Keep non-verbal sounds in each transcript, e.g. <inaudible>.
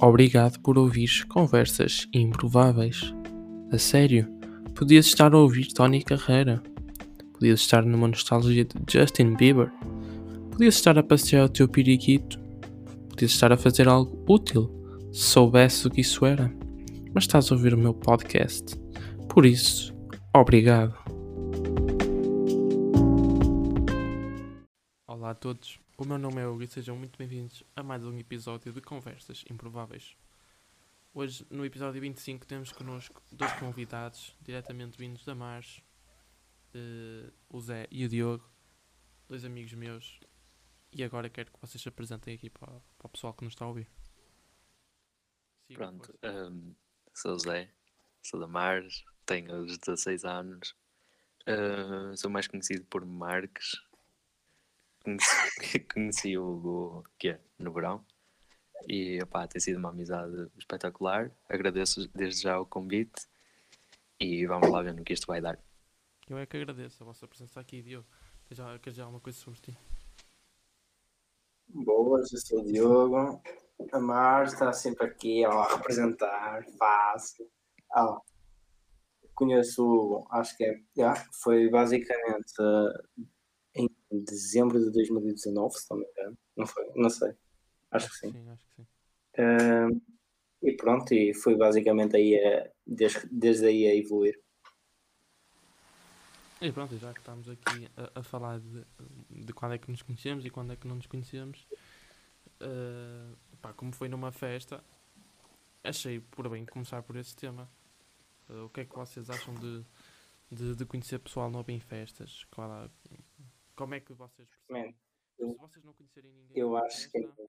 Obrigado por ouvir conversas improváveis. A sério, podias estar a ouvir Tony Carreira. Podias estar numa nostalgia de Justin Bieber. Podias estar a passear o teu periquito. Podias estar a fazer algo útil, se soubesse o que isso era. Mas estás a ouvir o meu podcast. Por isso, obrigado. Olá a todos, o meu nome é Hugo e sejam muito bem-vindos a mais um episódio de Conversas Improváveis. Hoje, no episódio 25, temos connosco dois convidados, diretamente vindos da Mars, eh, o Zé e o Diogo, dois amigos meus, e agora quero que vocês se apresentem aqui para, para o pessoal que nos está a ouvir. Siga, Pronto, força. hum, sou o Zé, sou da Mars, tenho os 16 anos, ah, sou mais conhecido por Marques. Conheci, <laughs> conheci o Hugo que é, no verão e opá, tem sido uma amizade espetacular. Agradeço desde já o convite e vamos lá ver no que isto vai dar. Eu é que agradeço a vossa presença aqui, Diogo. Queres já, queres já alguma coisa sobre ti? Boas, eu sou o Diogo. A Mar está sempre aqui ó, a representar, fácil. Ó, conheço o Hugo, acho que é, já, foi basicamente eh, em dezembro de 2019, se não me engano. Não foi? Não sei. Acho que sim. Sim, acho que sim. E pronto, e foi basicamente aí a, desde, desde aí a evoluir. E pronto, já que estamos aqui a, a falar de, de quando é que nos conhecemos e quando é que não nos conhecemos, eh, pá, como foi numa festa, achei por bem começar por esse tema. Eh, o que é que vocês acham de, de, de conhecer pessoal novo em festas? Qual como é que vocês percebem? Man, Se vocês não conhecerem ninguém eu acho que festa,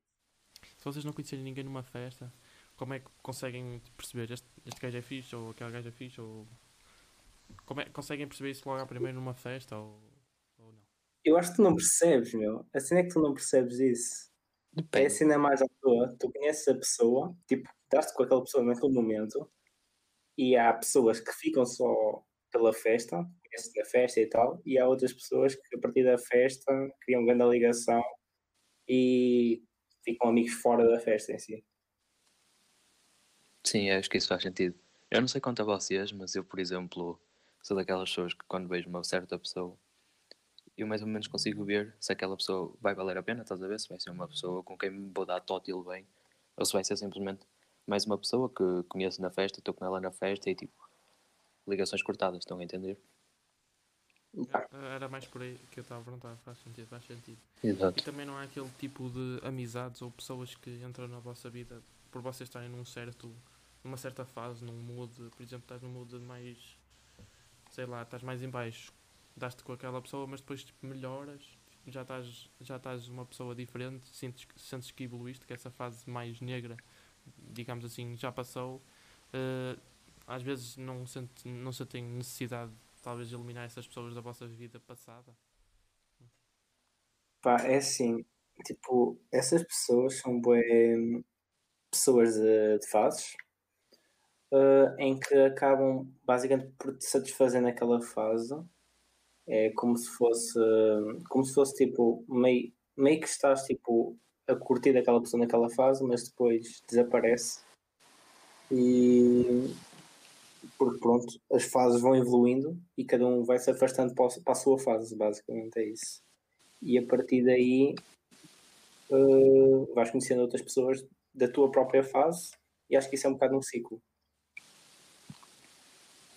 se vocês não conhecerem ninguém numa festa, como é que conseguem perceber este, este gajo é fixe ou aquele gajo é fixe ou como é que conseguem perceber isso logo à primeira numa festa ou, ou não? eu acho que tu não percebes, meu. A cena é que tu não percebes isso. É Depende. cena mais à toa, tu conheces a pessoa, tipo, estás com aquela pessoa naquele momento, e há pessoas que ficam só pela festa, conheces na festa e tal, e há outras pessoas que a partir da festa criam grande ligação e ficam amigos fora da festa em si. Sim, acho que isso faz sentido. Eu não sei quanto a vocês, mas eu, por exemplo, sou daquelas pessoas que quando vejo uma certa pessoa, eu mais ou menos consigo ver se aquela pessoa vai valer a pena, estás a ver? Se vai ser uma pessoa com quem vou dar tótil bem, ou se vai ser simplesmente mais uma pessoa que conheço na festa, estou com ela na festa e tipo, ligações cortadas, estão a entender? Era- mais por aí que eu estava a perguntar, faz sentido, faz sentido. Exato. E também não há aquele tipo de amizades ou pessoas que entram na vossa vida por vocês estarem num certo, numa certa fase, num mood, por exemplo, estás num mood mais, sei lá, estás mais em baixo, daste com aquela pessoa, mas depois tipo, melhoras, já estás, já estás uma pessoa diferente, sentes, que- sentes que evoluíste, que essa fase mais negra, digamos assim, já passou. Eh, às vezes não, sente, não sentem necessidade talvez de eliminar essas pessoas da vossa vida passada. pá, é assim, tipo, essas pessoas são bué pessoas de, de fases eh, em que acabam basicamente por te satisfazer naquela fase. É como se fosse, como se fosse tipo, meio, meio que estás tipo a curtir aquela pessoa naquela fase, mas depois desaparece. E porque pronto, as fases vão evoluindo e cada um vai se afastando para, a sua fase, basicamente é isso. E a partir daí eh, vais conhecendo outras pessoas da tua própria fase e acho que isso é um bocado um ciclo.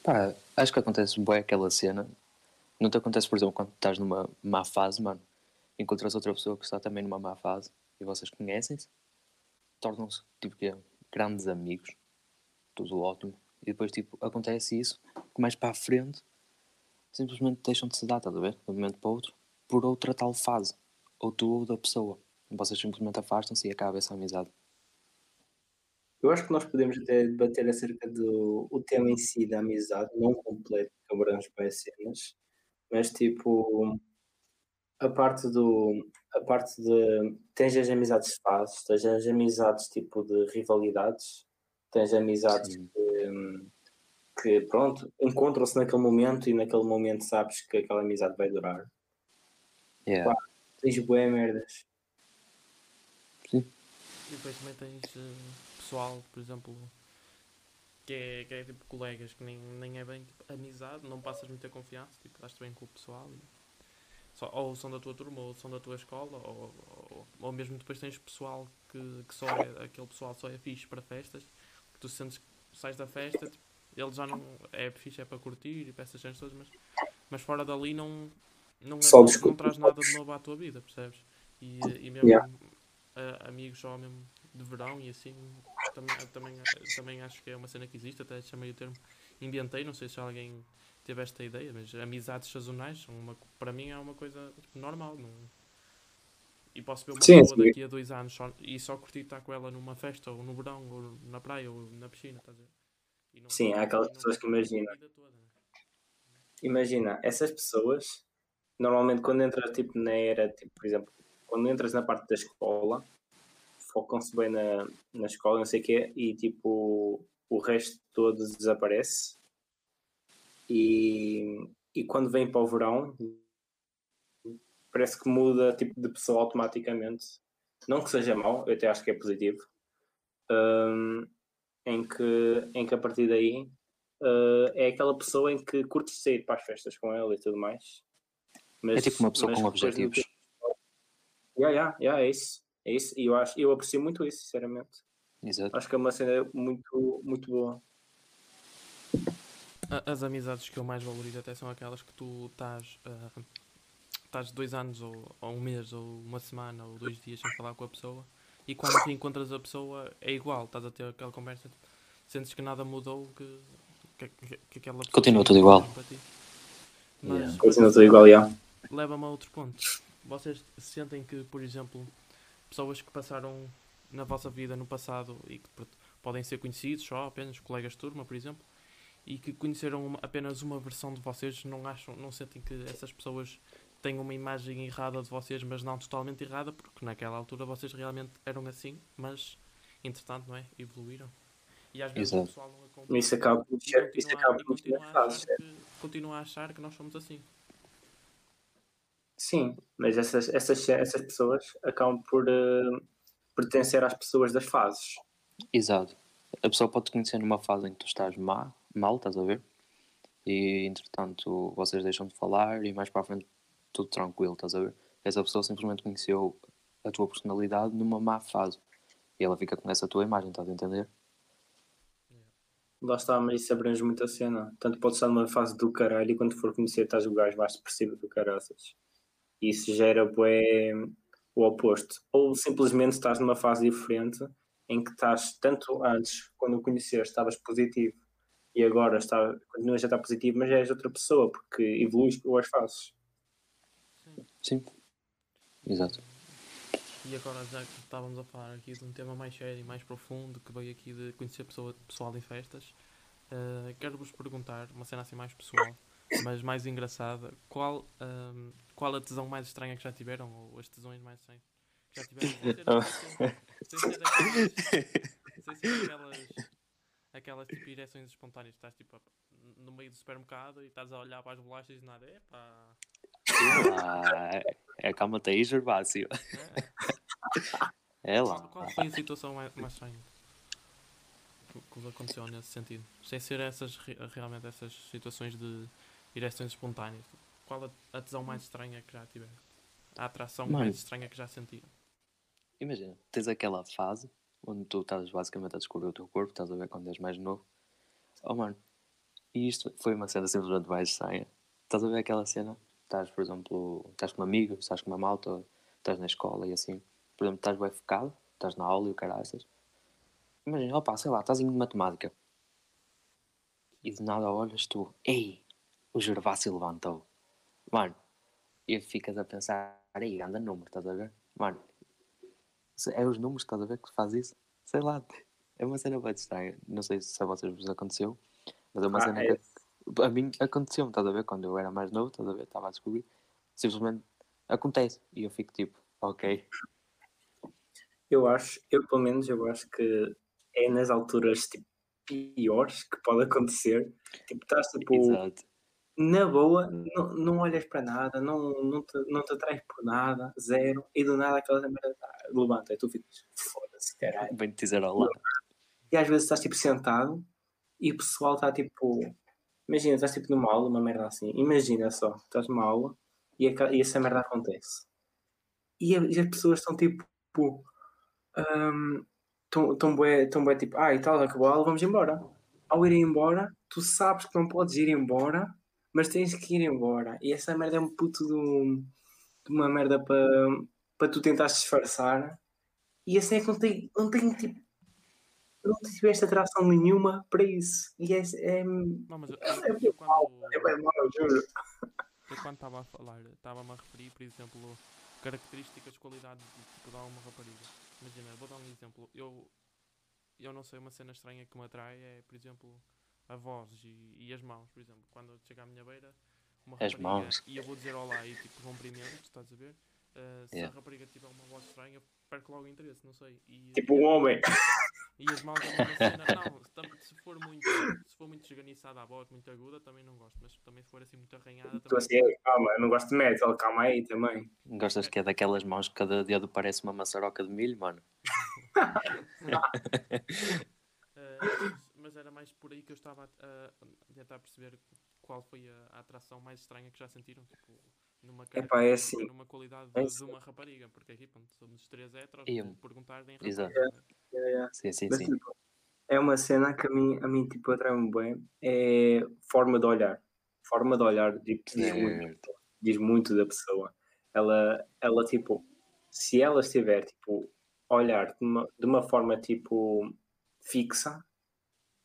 Pá, acho que acontece bem aquela cena. Não te acontece, por exemplo, quando estás numa má fase, mano, encontras outra pessoa que está também numa má fase e vocês conhecem-se, tornam-se, tipo, que grandes amigos, tudo ótimo. E depois, tipo, acontece isso, que mais para a frente, simplesmente deixam de se dar, estás a ver? De um momento para o outro, por outra tal fase, ou tu ou da pessoa. Vocês simplesmente afastam-se e acaba essa amizade. Eu acho que nós podemos até debater acerca do o tema em si da amizade, não completo, que abrange bem as cenas, mas tipo a parte do a parte de tens as amizades de fases, tens as amizades tipo de rivalidades, tens amizades Sim. Que, que pronto, encontram-se naquele momento e naquele momento sabes que aquela amizade vai durar. Yeah. Tens bué merdas. Sim. E depois também tens eh, pessoal, por exemplo, que é, que é tipo colegas, que nem, nem é bem tipo, amizade, não passas muita confiança, tipo, estás bem com o pessoal. e só, ou são da tua turma, ou são da tua escola, ou, ou, ou mesmo depois tens pessoal que, que só é, aquele pessoal só é fixe para festas, que tu sentes que sais da festa, tipo, ele já não é fixe, é para curtir e para essas cenas todas, mas, mas fora dali não, não, Só não, não traz nada de novo à tua vida, percebes? E, e mesmo Yeah. ah, amigos só mesmo de verão e assim, também, também, também acho que é uma cena que existe, até chamei o termo inventei, não sei se alguém teve esta ideia, mas amizades sazonais são uma, para mim é uma coisa tipo, normal. Não... E posso ver uma Sim, pessoa sim. daqui a dois anos só, e só curtir estar com ela numa festa, ou no verão, ou na praia, ou na piscina, estás a ver? Não- Sim, há aquelas pessoas que imaginam. né? Imagina, essas pessoas, normalmente quando entras tipo, na era, tipo, por exemplo, quando entras na parte da escola, focam-se bem na, na escola, não sei o quê, e tipo, o resto todo desaparece. E, e quando vem para o verão, parece que muda tipo de pessoa automaticamente. Não que seja mau, eu até acho que é positivo. Hum, em, que, em que a partir daí uh, é aquela pessoa em que curtes sair para as festas com ela e tudo mais. Mas, É tipo uma pessoa com objetivos. tem- Yeah, yeah, yeah, é isso. É isso. E eu, acho, eu aprecio muito isso, sinceramente. Exato. Acho que é uma cena muito, muito boa. As amizades que eu mais valorizo até são aquelas que tu estás, ah, estás dois anos, ou, ou um mês, ou uma semana, ou dois dias sem falar com a pessoa e quando reencontras a pessoa é igual, estás a ter aquela conversa, sentes que nada mudou, que, que, que- que aquela pessoa Continua tudo igual. para ti. Mas, Yeah. Continua tudo igual, já. leva-me a outro ponto. Vocês sentem que, por exemplo, pessoas que passaram na vossa vida no passado e que podem ser conhecidos só apenas colegas de turma, por exemplo, e que conheceram uma- apenas uma versão de vocês, não acham, não sentem que essas pessoas têm uma imagem errada de vocês, mas não totalmente errada, porque naquela altura vocês realmente eram assim, mas entretanto, não é? Evoluíram. E às vezes Exato. o pessoal não acompanha. Isso acaba por ser, isso continua- acaba por ser fácil. achar que- continua a achar que nós somos assim. Sim, mas essas, essas, essas pessoas acabam por eh, pertencer às pessoas das fases. Exato. A pessoa pode te conhecer numa fase em que tu estás má, mal, estás a ver? E entretanto vocês deixam de falar e mais para a frente tudo tranquilo, estás a ver? Essa pessoa simplesmente conheceu a tua personalidade numa má fase. E ela fica com essa tua imagem, estás a entender? Lá está, mas isso abrange muito a cena. Tanto pode estar numa fase do caralho e quando for conhecer estás o gajo mais depressivo do caraças. Isso gera bué, o oposto. Ou simplesmente estás numa fase diferente em que estás, tanto antes, quando o conheceste, estavas positivo e agora está, continuas a estar positivo, mas és outra pessoa porque evoluís com as fases. Sim. Exato. E agora já que estávamos a falar aqui de um tema mais sério e mais profundo que veio aqui de conhecer pessoa, pessoal em festas, eh, quero-vos perguntar, uma cena assim mais pessoal, mas mais engraçada, qual, ahm, qual a tesão mais estranha que já tiveram, ou as tesões mais estranhas que já tiveram? Sem ser, <laughs> sem ser aquelas, aquelas, tipo ereções espontâneas, estás tipo no meio do supermercado e estás a olhar para as bolachas e nada, epá, Ah, é calma-te aí, Gervásio. é. É lá. qual foi a situação mais, mais estranha que, vos aconteceu nesse sentido? Sem ser essas, re- realmente essas situações de ereções espontâneas. Qual a, a tesão mais estranha que já tiveram? A atração Mano. mais estranha que já sentiram? Imagina, tens aquela fase onde tu estás basicamente a descobrir o teu corpo, estás a ver quando és mais novo. Oh mano, e isto foi uma cena simplesmente mais estranha. Estás a ver aquela cena? Estás, por exemplo, estás com um amigo, estás com uma malta, estás na escola e assim. Por exemplo, estás bem focado, estás na aula e o caraças. Imagina, opa, sei lá, estás em matemática. E de nada olhas tu, ei, o Gervásio levantou. Mano, e ficas a pensar, ei, anda número, estás a ver? Mano, é os números, estás a ver, que faz isso? Sei lá, <laughs> é uma cena bem estranha. Não sei se a vocês vos aconteceu, mas é uma Ah, cena é. que a mim aconteceu-me, estás a ver? Quando eu era mais novo, estás a ver? Estava a descobrir. Simplesmente acontece. E eu fico tipo, ok. Eu acho, eu pelo menos, eu acho que é nas alturas tipo, piores que pode acontecer. Tipo, estás tipo, Exato. na boa, não, não olhas para nada, não, não, te, não te atrais por nada, zero, e do nada aquela merda ah, levanta e tu ficas, foda-se, Caralho. Bem te dizer olá. E às vezes estás tipo sentado e o pessoal está tipo. Imagina, estás tipo numa aula, uma merda assim. Imagina só, estás numa aula e, aca- e essa merda acontece. E, a- e as pessoas estão tipo. Estão tão tão bué tipo, ah, e tal, acabou a aula, vamos embora. Ao ir embora, tu sabes que não podes ir embora, mas tens que ir embora. E essa merda é um puto de, um- de uma merda para para tu tentares disfarçar. E assim é que não tem, não tem tipo não tiveste atração nenhuma para isso. E é. é, Não, mas eu, é, eu, eu quando. é bem mau, juro. Eu quando estava a falar, estava-me a referir, por exemplo, características, qualidades de, tipo, de alguma rapariga. Imagina, vou dar um exemplo. Eu, eu não sei, uma cena estranha que me atrai é, por exemplo, a voz e, e as mãos, por exemplo. Quando chega à minha beira, uma As rapariga mãos. e eu vou dizer olá e tipo cumprimento, estás a ver? Uh, se Yeah. a rapariga tiver uma voz estranha, perco logo o interesse, não sei. E, Tipo um homem. <laughs> e as mãos é uma cena. Não, se for muito, se for muito esganiçada a voz, muito aguda, também não gosto. Mas também se for assim muito arranhada, Tu também. assim, "Ei, calma, eu não gosto de metal, calma aí também. Gostas que é daquelas mãos que cada dedo parece uma maçaroca de milho, mano? Uh, <laughs> mas, mas era mais por aí que eu estava a, a tentar perceber qual foi a, a atração mais estranha que já sentiram, tipo, numa Epá, é assim, numa qualidade é de, assim. de uma rapariga, porque aqui, pronto, somos três heteros, E- vou perguntar em Exato. rapariga. Sim, sim, Mas, sim. tipo, é uma cena que a mim, a mim tipo, atrai-me bem. É forma de olhar. Forma de olhar tipo, diz, muito, diz muito da pessoa. Ela, ela, tipo, se ela estiver, tipo, a olhar de uma, de uma forma, tipo, fixa,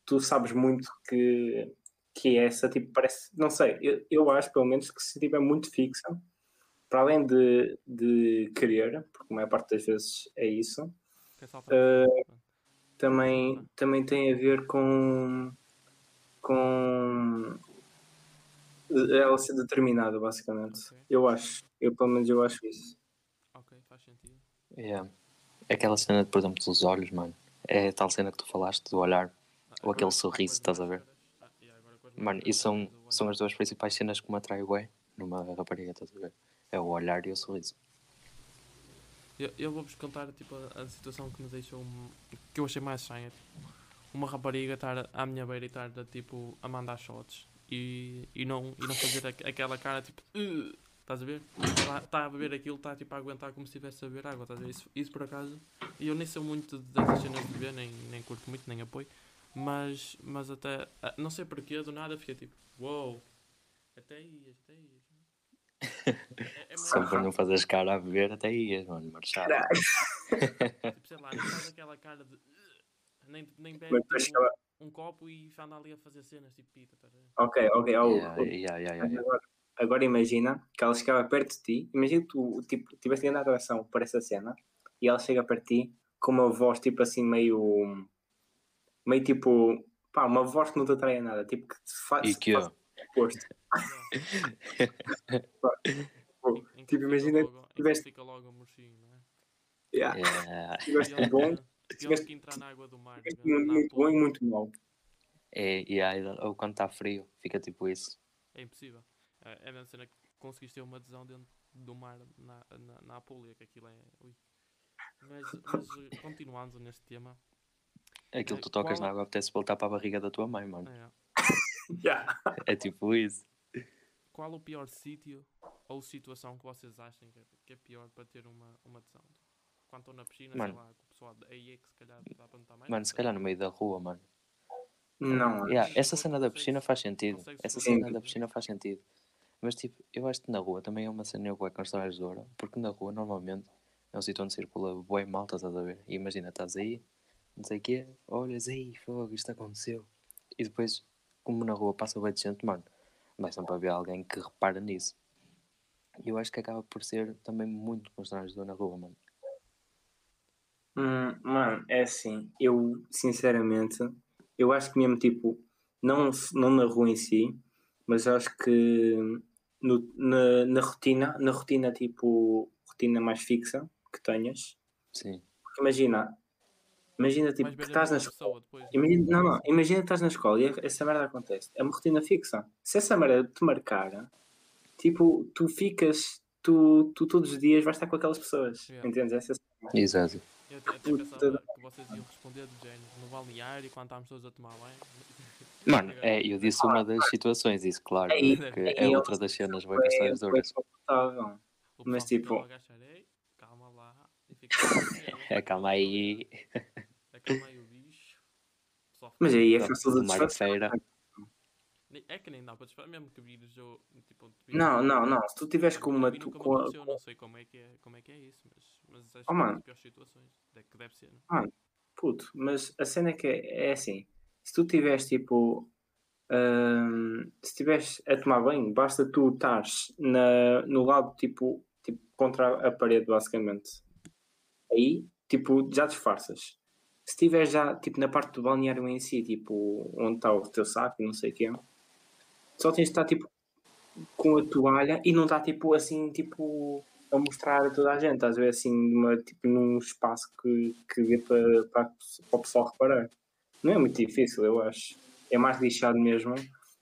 tu sabes muito que, que essa, tipo, parece, não sei, eu, eu acho, pelo menos, que se estiver muito fixa, para além de, de querer, porque a maior parte das vezes é isso, cima, também, também tem a ver com, com ela ser determinada, basicamente. Ok. Eu acho. Eu, pelo menos, eu acho isso. Ok, faz sentido. Yeah. Aquela cena, por exemplo, dos olhos, mano. É a tal cena que tu falaste do olhar. Ah, Ou aquele sorriso, estás a ver? E Mano, isso são, são as duas principais cenas que me atraem bem numa rapariga, estás a ver? É o olhar e o sorriso. Eu, eu vou-vos contar tipo, a, a situação que me deixou. que eu achei mais estranha. Tipo, uma rapariga estar à minha beira e estar tipo, a mandar shots e, e, não, e não fazer aqu- aquela cara tipo. "Ugh", Estás a ver? Está tá a beber aquilo, está tipo, a aguentar como se estivesse a beber água. Estás a ver? Isso, isso por acaso. E eu nem sou muito dessas cenas de beber, nem, nem curto muito, nem apoio. Mas, mas até. ah, Não sei porquê, do nada fiquei tipo. Uou! Até ias, até ias. <laughs> É, é Só para não fazeres cara a beber, até ias, mano, marchar. <laughs> <laughs> Tipo, sei lá, nem faz aquela cara de. Nem, nem bebe tipo, ela- um copo e anda ali a fazer cenas tipo pita, estás a ver? Ok, ok. oh, Yeah, oh, yeah, yeah, yeah, yeah. Agora, agora imagina que ela chegava perto de ti. Imagina que tu tipo, tivesse grande atração por essa cena e ela chega perto de ti com uma voz tipo assim meio. Meio tipo. pá, uma voz que não te atrai a nada. Tipo que te faz. E que faz oposto. <laughs> Tipo, fica imagina que tiveste- fica logo murchinho, não é? Yeah. Yeah. <laughs> Tiveste bom, tiveste- que entrar na água do mar. na muito bom e muito mau. É, yeah, ou quando está frio, fica tipo isso. É impossível. É, é a mesma cena que conseguiste ter uma adesão dentro do mar na, na, na Apulia, que aquilo é. Ui. Mas, mas eh, continuando neste tema. Aquilo É, que tu tocas qual- na água apetece voltar para a barriga da tua mãe, mano. É, <laughs> Yeah. É tipo isso. qual o pior sítio ou situação que vocês acham que é, que é pior para ter uma, uma adesão? Quando estão na piscina, Mano. sei lá, com o pessoal aí é que se calhar dá para notar mais. Mano, se calhar no meio da rua, mano. Não, Yeah, essa cena da piscina faz sentido. Essa cena da piscina faz sentido. Mas tipo, eu acho que na rua também é uma cena bué constrangedora. Porque na rua normalmente é um sítio onde circula bué malta, estás a ver? E imagina, estás aí, não sei o quê, olhas aí, fogo, isto aconteceu. E depois, como na rua passa bué de gente, mano, vai sempre haver alguém que repara nisso. E eu acho que acaba por ser também muito constrangedor na rua, mano. Hum, mano, é assim, eu sinceramente, eu acho que mesmo tipo, não, não na rua em si, mas acho que no- na, na rotina, na rotina tipo, rotina mais fixa que tenhas, Sim. porque imagina, imagina tipo que estás na escola, depois. imagina, não, não, imagina que estás na escola e essa merda acontece, é uma rotina fixa, se essa merda te marcar, tipo, tu ficas, tu, tu todos os dias vais estar com aquelas pessoas. Yeah. Entendes? Essa Exato. Eu até, até pensava que vocês iam responder do género no balneário quando estávamos todos a tomar banho. <laughs> Mano, é, eu disse uma das situações, isso, claro. Que aí é eu- outra das cenas, é, foi duras. confortável. O Mas, tipo- a agachar, "Ei, calma lá. E fica <laughs> É, calma aí. Mas aí é fácil de disfarçar. Feira. É que nem dá para disparar, mesmo que vires eu. Tipo, Não, não, não. Se tu tiveres com uma. Tu- com a- aconteceu, não sei como é que é, como é, que é isso, mas, mas acho Oh, que é mano. das piores situações. É que deve ser. não? Puto, mas a cena é que é, é assim: se tu tiveres tipo. hum, se estiveres a tomar banho, basta tu estares na, no lado tipo, tipo contra a parede, basicamente. Aí, tipo, já disfarças. Se estiveres já tipo, na parte do balneário em si, tipo, onde está o teu saco não sei o quê, só tens de estar tipo com a toalha e não está tipo assim, tipo a mostrar a toda a gente, a ver assim, numa, tipo, num espaço que, que dê para, para, para o pessoal reparar. Não é muito difícil, eu acho. É mais lixado mesmo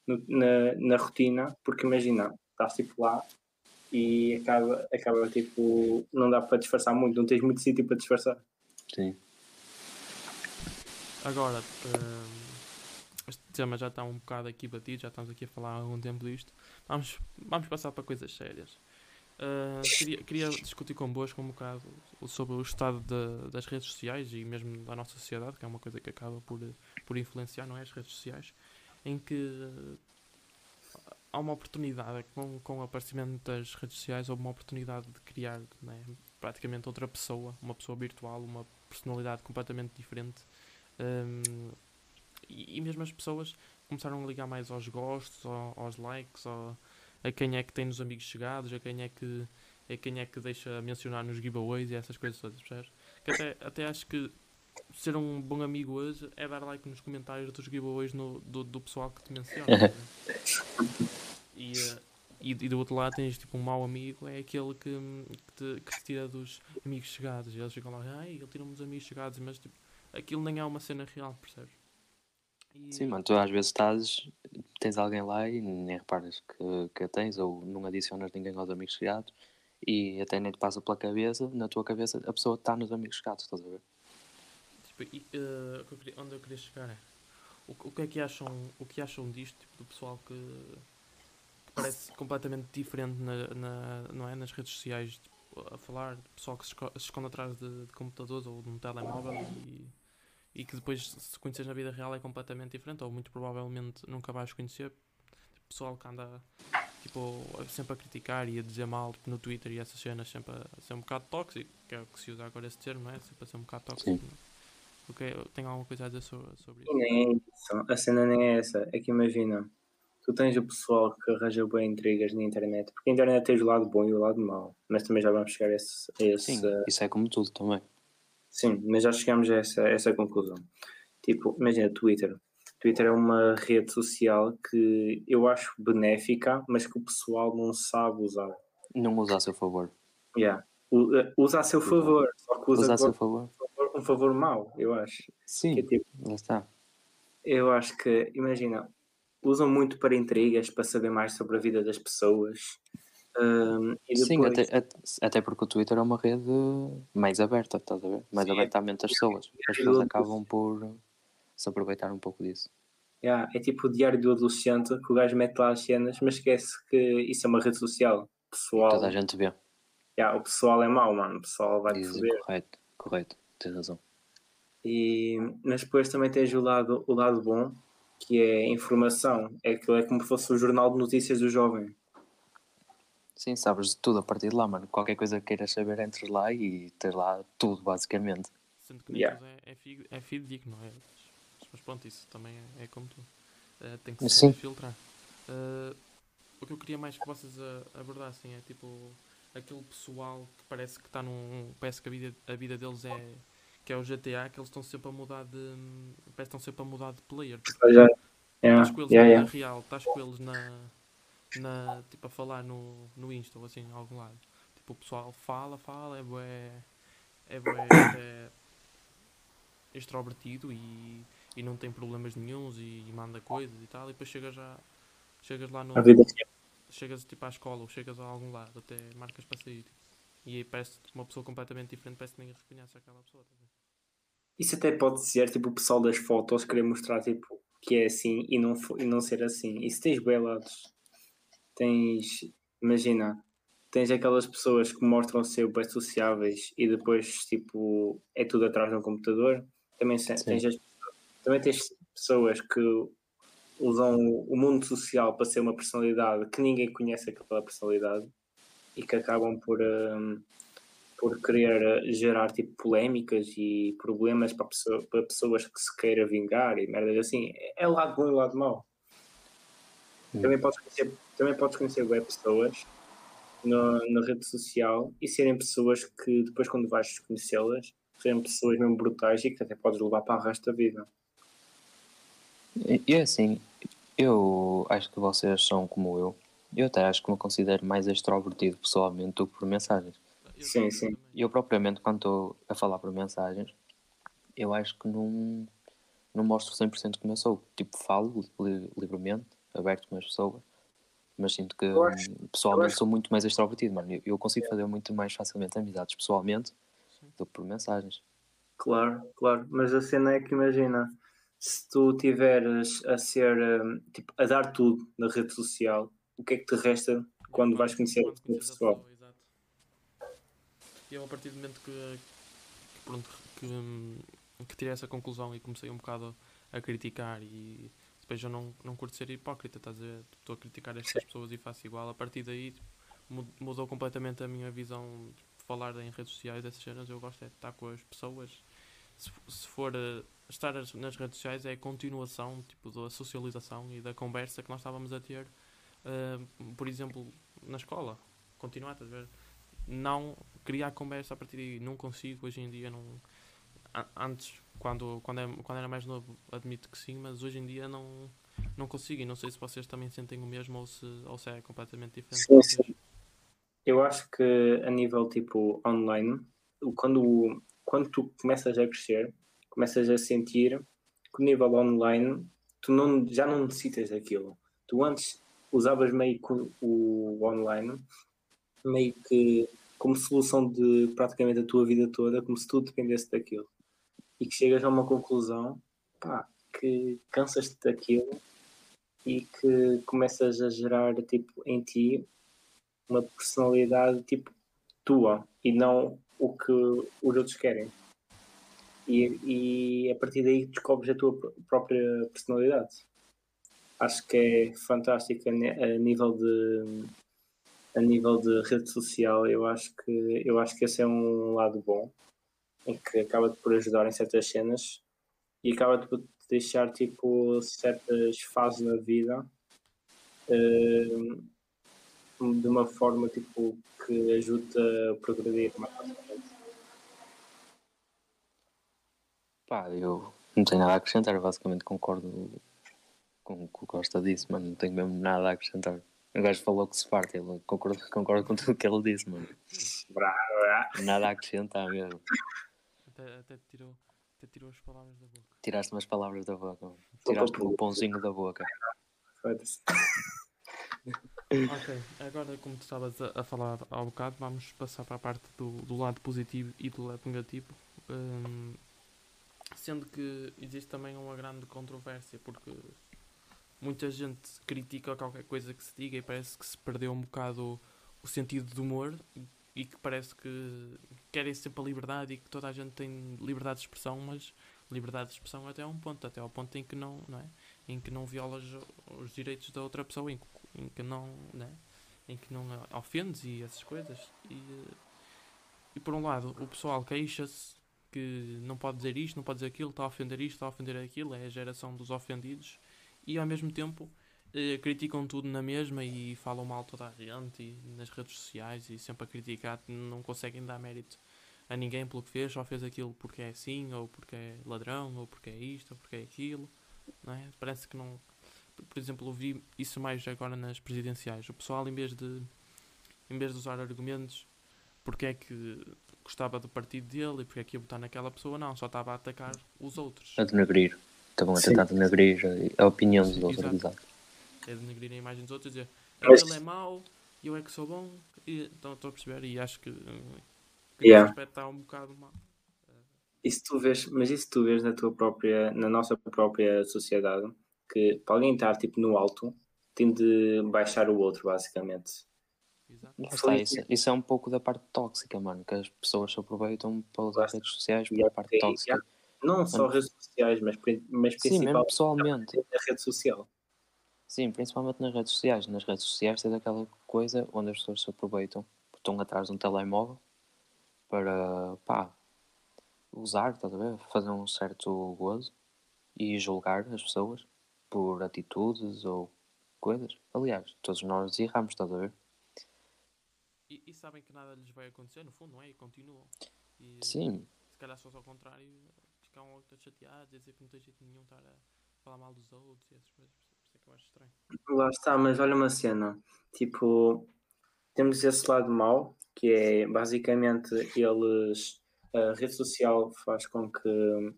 no- na, na rotina, porque imagina, estás tipo lá e acaba, acaba tipo, não dá para disfarçar muito, não tens muito sítio para disfarçar. Sim. Agora, hum, este tema já está um bocado aqui batido, já estamos aqui a falar há algum tempo disto. Vamos, vamos passar para coisas sérias. Uh, queria, queria discutir convosco um bocado sobre o estado de- das redes sociais e mesmo da nossa sociedade, que é uma coisa que acaba por, por influenciar, não é? As redes sociais, em que uh, há uma oportunidade, com, com o aparecimento das redes sociais, houve uma oportunidade de criar né, praticamente outra pessoa, uma pessoa virtual, uma personalidade completamente diferente. Um, e, e mesmo as pessoas começaram a ligar mais aos gostos, ao- aos likes, ao- a quem é que tem nos amigos chegados, a quem é que a quem é que deixa mencionar nos giveaways e essas coisas todas, percebes? Que até, até acho que ser um bom amigo hoje é dar like nos comentários dos giveaways no, do, do pessoal que te menciona. ver? <laughs> e, eh, e, e do outro lado tens tipo um mau amigo, é aquele que, que, te, que te tira dos amigos chegados. E eles ficam lá, ai, ele tira-me dos amigos chegados, mas tipo, aquilo nem é uma cena real, percebes? E- Sim, mano, tu às vezes estás, tens alguém lá e nem reparas que, que a tens, ou não adicionas ninguém aos amigos chegados, e até nem te passa pela cabeça, na tua cabeça, a pessoa está nos amigos chegados, estás a ver? Tipo, e, queria- onde eu queria chegar é o, que- o que é que acham, o que acham disto, tipo, do pessoal que, que parece completamente diferente na, na- não é, nas redes sociais tipo, a falar, pessoal que se esconde atrás de, de computadores ou de um telemóvel e, e que depois se conheces na vida real é completamente diferente ou muito provavelmente nunca vais conhecer Tipo, pessoal que anda tipo, sempre a criticar e a dizer mal tipo, no Twitter e essas cenas sempre a, ser um bocado tóxico, que é o que se usa agora esse termo, não é? Sempre a ser um bocado tóxico. O que é- tem alguma coisa a dizer sobre, sobre isso? nem é isso. A cena nem é essa. É que imagina, tu tens o pessoal que arranja bem intrigas na internet, porque a internet tem o lado bom e o lado mau, mas também já vamos chegar a esse. a esse Sim, isso é como tudo também. Sim, mas já chegamos a essa, a essa conclusão. Tipo, imagina, Twitter. Twitter é uma rede social que eu acho benéfica, mas que o pessoal não sabe usar. Não usa a seu favor. Yeah. Eh, Usa a seu favor, só que usa, Usa a seu favor. um favor mau, eu acho. Que é Sim, tipo, lá está. eu acho que, imagina, usam muito para intrigas, para saber mais sobre a vida das pessoas. E Sim, depois, até, até- porque o Twitter é uma rede mais aberta, estás a ver? Mais Sim. aberta à mente das pessoas. As pessoas acabam por se aproveitar um pouco disso. yeah, é tipo o diário do adolescente, que o gajo mete lá as cenas, mas esquece que isso é uma rede social. Pessoal, Toda a gente vê. yeah, o pessoal é mau, mano. O pessoal vai foder. correto, correto, tens razão. E, mas depois também tens o lado, o lado bom, que é informação. É aquilo é como se fosse o jornal de notícias do jovem. Sim, sabes de tudo a partir de lá, mano. Qualquer coisa que queiras saber, entres lá e tens lá tudo, basicamente. Sendo que nem Yeah. tudo é, é, fi- é fidedigno, não é? Mas, pronto, isso também é, é como tu. Eh, tem que se filtrar. Eh, o que eu queria mais que vocês a- abordassem é tipo aquele pessoal que parece que está num. Parece que a vida, a vida deles é. que é o GTA, que eles estão sempre a mudar de. parece que estão sempre a mudar de player. Tipo, Já, yeah, estás com eles yeah, na yeah. vida real, estás com eles na, na. tipo a falar no, no Insta ou assim, em algum lado. Tipo, o pessoal fala, fala, é bué. É bué <coughs> até extrovertido e, e não tem problemas nenhuns e, manda coisas e tal, e depois chegas já. Chegas lá no. Real. chegas tipo à escola ou chegas a algum lado, até marcas para sair. E aí parece uma pessoa completamente diferente, parece que ninguém reconhece aquela pessoa. tá? Isso até pode ser, tipo, o pessoal das fotos querer mostrar, tipo, que é assim e não, e não ser assim. E se tens bem lados, tens, imagina, tens aquelas pessoas que mostram ser bem sociáveis e depois, tipo, é tudo atrás de um computador. Também, Sim. tens, as- também tens pessoas que usam o mundo social para ser uma personalidade que ninguém conhece aquela personalidade e que acabam por, hum, por querer eh, gerar tipo polémicas e problemas para, pessoa- para pessoas que se queira vingar e merdas assim. É lado bom e lado mau. Hum. Também podes conhecer, também podes conhecer web pessoas na, na rede social e serem pessoas que depois quando vais conhecê-las serem pessoas mesmo brutais e que até podes levar para o resto da vida. E é assim, eu acho que vocês são como eu. Eu até acho que me considero mais extrovertido pessoalmente do que por mensagens. Sim, sim. Eu propriamente, quando estou a falar por mensagens, eu acho que não, não mostro 100% como eu sou. Tipo, falo li- livremente, aberto com as pessoas, mas sinto que acho- pessoalmente acho- sou muito mais extrovertido, mano. Eu, eu consigo fazer muito mais facilmente amizades pessoalmente Sim. do que por mensagens. Claro, claro, mas a cena é que imagina, se tu tiveres a ser, hum, tipo, a dar tudo na rede social, o que é que te resta quando vais conhecer Quando o a pessoal? pessoa, exato. E eu a partir do momento que, que, pronto, que, hum, que tirei essa conclusão e comecei um bocado a criticar e depois eu não, não curto ser hipócrita, estás a ver? Estou a criticar estas pessoas e faço igual. A partir daí mu- mudou completamente a minha visão de falar em redes sociais, essas cenas. Eu gosto é de estar com as pessoas. Se, se for eh, estar as- nas redes sociais é a continuação tipo, da socialização e da conversa que nós estávamos a ter, eh, por exemplo, na escola. Continuar, estás a ver? Não criar conversa a partir daí. Não consigo, hoje em dia não. Antes, quando, quando, é- quando era mais novo, admito que sim, mas hoje em dia não, não consigo. E não sei se vocês também sentem o mesmo ou se, ou se é completamente diferente. Sim, sim. Eu acho que a nível tipo online, quando, quando tu começas a crescer, começas a sentir que o nível online tu não, já não necessitas daquilo. Tu antes usavas meio que o online meio que como solução de praticamente a tua vida toda, como se tudo dependesse daquilo. E que chegas a uma conclusão pá, que cansas-te daquilo e que começas a gerar tipo em ti uma personalidade tipo tua e não o que os outros querem. E, e a partir daí descobres a tua pr- própria personalidade. Acho que é fantástico a nível de a nível de rede social. Eu acho que eu acho que esse é um lado bom em que acaba por ajudar em certas cenas e acaba por deixar tipo certas fases na vida eh, de uma forma tipo que ajuda a progredir mais facilmente. Pá, eu não tenho nada a acrescentar, basicamente concordo com o que o Costa disse, mano. Não tenho mesmo nada a acrescentar. O gajo falou que se parte, ele concordo, concordo com tudo que ele disse, mano. Bravo, Nada a acrescentar mesmo. Até, até, tirou, até tirou as palavras da boca. Tiraste umas palavras da boca, Tiraste o pãozinho da boca. Ok, agora como tu estavas a, a falar há bocado, vamos passar para a parte do, do lado positivo e do lado negativo. Hum, sendo que existe também uma grande controvérsia, porque muita gente critica qualquer coisa que se diga e parece que se perdeu um bocado o sentido do humor e, que parece que querem sempre a liberdade e que toda a gente tem liberdade de expressão, mas liberdade de expressão até um ponto, até ao ponto em que não, não é? Em que não violas os direitos da outra pessoa, em, que- em que não, né? Em que não ofendes e essas coisas. E, e por um lado, o pessoal queixa-se que não pode dizer isto, não pode dizer aquilo, está a ofender isto, está a ofender aquilo, é a geração dos ofendidos. E ao mesmo tempo eh, criticam tudo na mesma e falam mal toda a gente e nas redes sociais e sempre a criticar, não conseguem dar mérito a ninguém pelo que fez, só fez aquilo porque é assim, ou porque é ladrão, ou porque é isto, ou porque é aquilo, não é? Parece que não. Por- exemplo, eu vi isso mais agora nas presidenciais. O pessoal, em vez de, em vez de usar argumentos porque é que gostava do partido dele e porque é que ia votar naquela pessoa, não, só estava a atacar os outros. A denegrir. Estavam a tentar denegrir a opinião dos outros, exato. É denegrir a imagem dos outros e dizer Mas- ele é mau e eu é que sou bom. E, então estou a perceber e acho que, hum, que Yeah. aspecto está um bocado mal. Isso tu vês, mas isso tu vês na tua própria, na nossa própria sociedade, que para alguém estar tipo no alto, tem de baixar o outro, basicamente. Está, isso, isso é um pouco da parte tóxica, mano, que as pessoas se aproveitam para usar Lá está. redes sociais E para a é- parte tóxica. Não só redes sociais, mas, mas Sim, mesmo principalmente pessoalmente. a rede social. Sim, principalmente nas redes sociais. Nas redes sociais é daquela coisa onde as pessoas se aproveitam, estão atrás de um telemóvel para, pá, usar, estás a ver? Fazer um certo gozo e julgar as pessoas por atitudes ou coisas. Aliás, todos nós erramos, estás a ver? E, e sabem que nada lhes vai acontecer, no fundo, não é? E continuam. E, Sim, Se calhar se fosse ao contrário, ficam todos chateados, a dizer que não tem jeito nenhum estar a falar mal dos outros e essas coisas. Estranho. Lá está, mas olha uma cena. Tipo, temos esse lado mau, que é basicamente eles. A rede social faz com que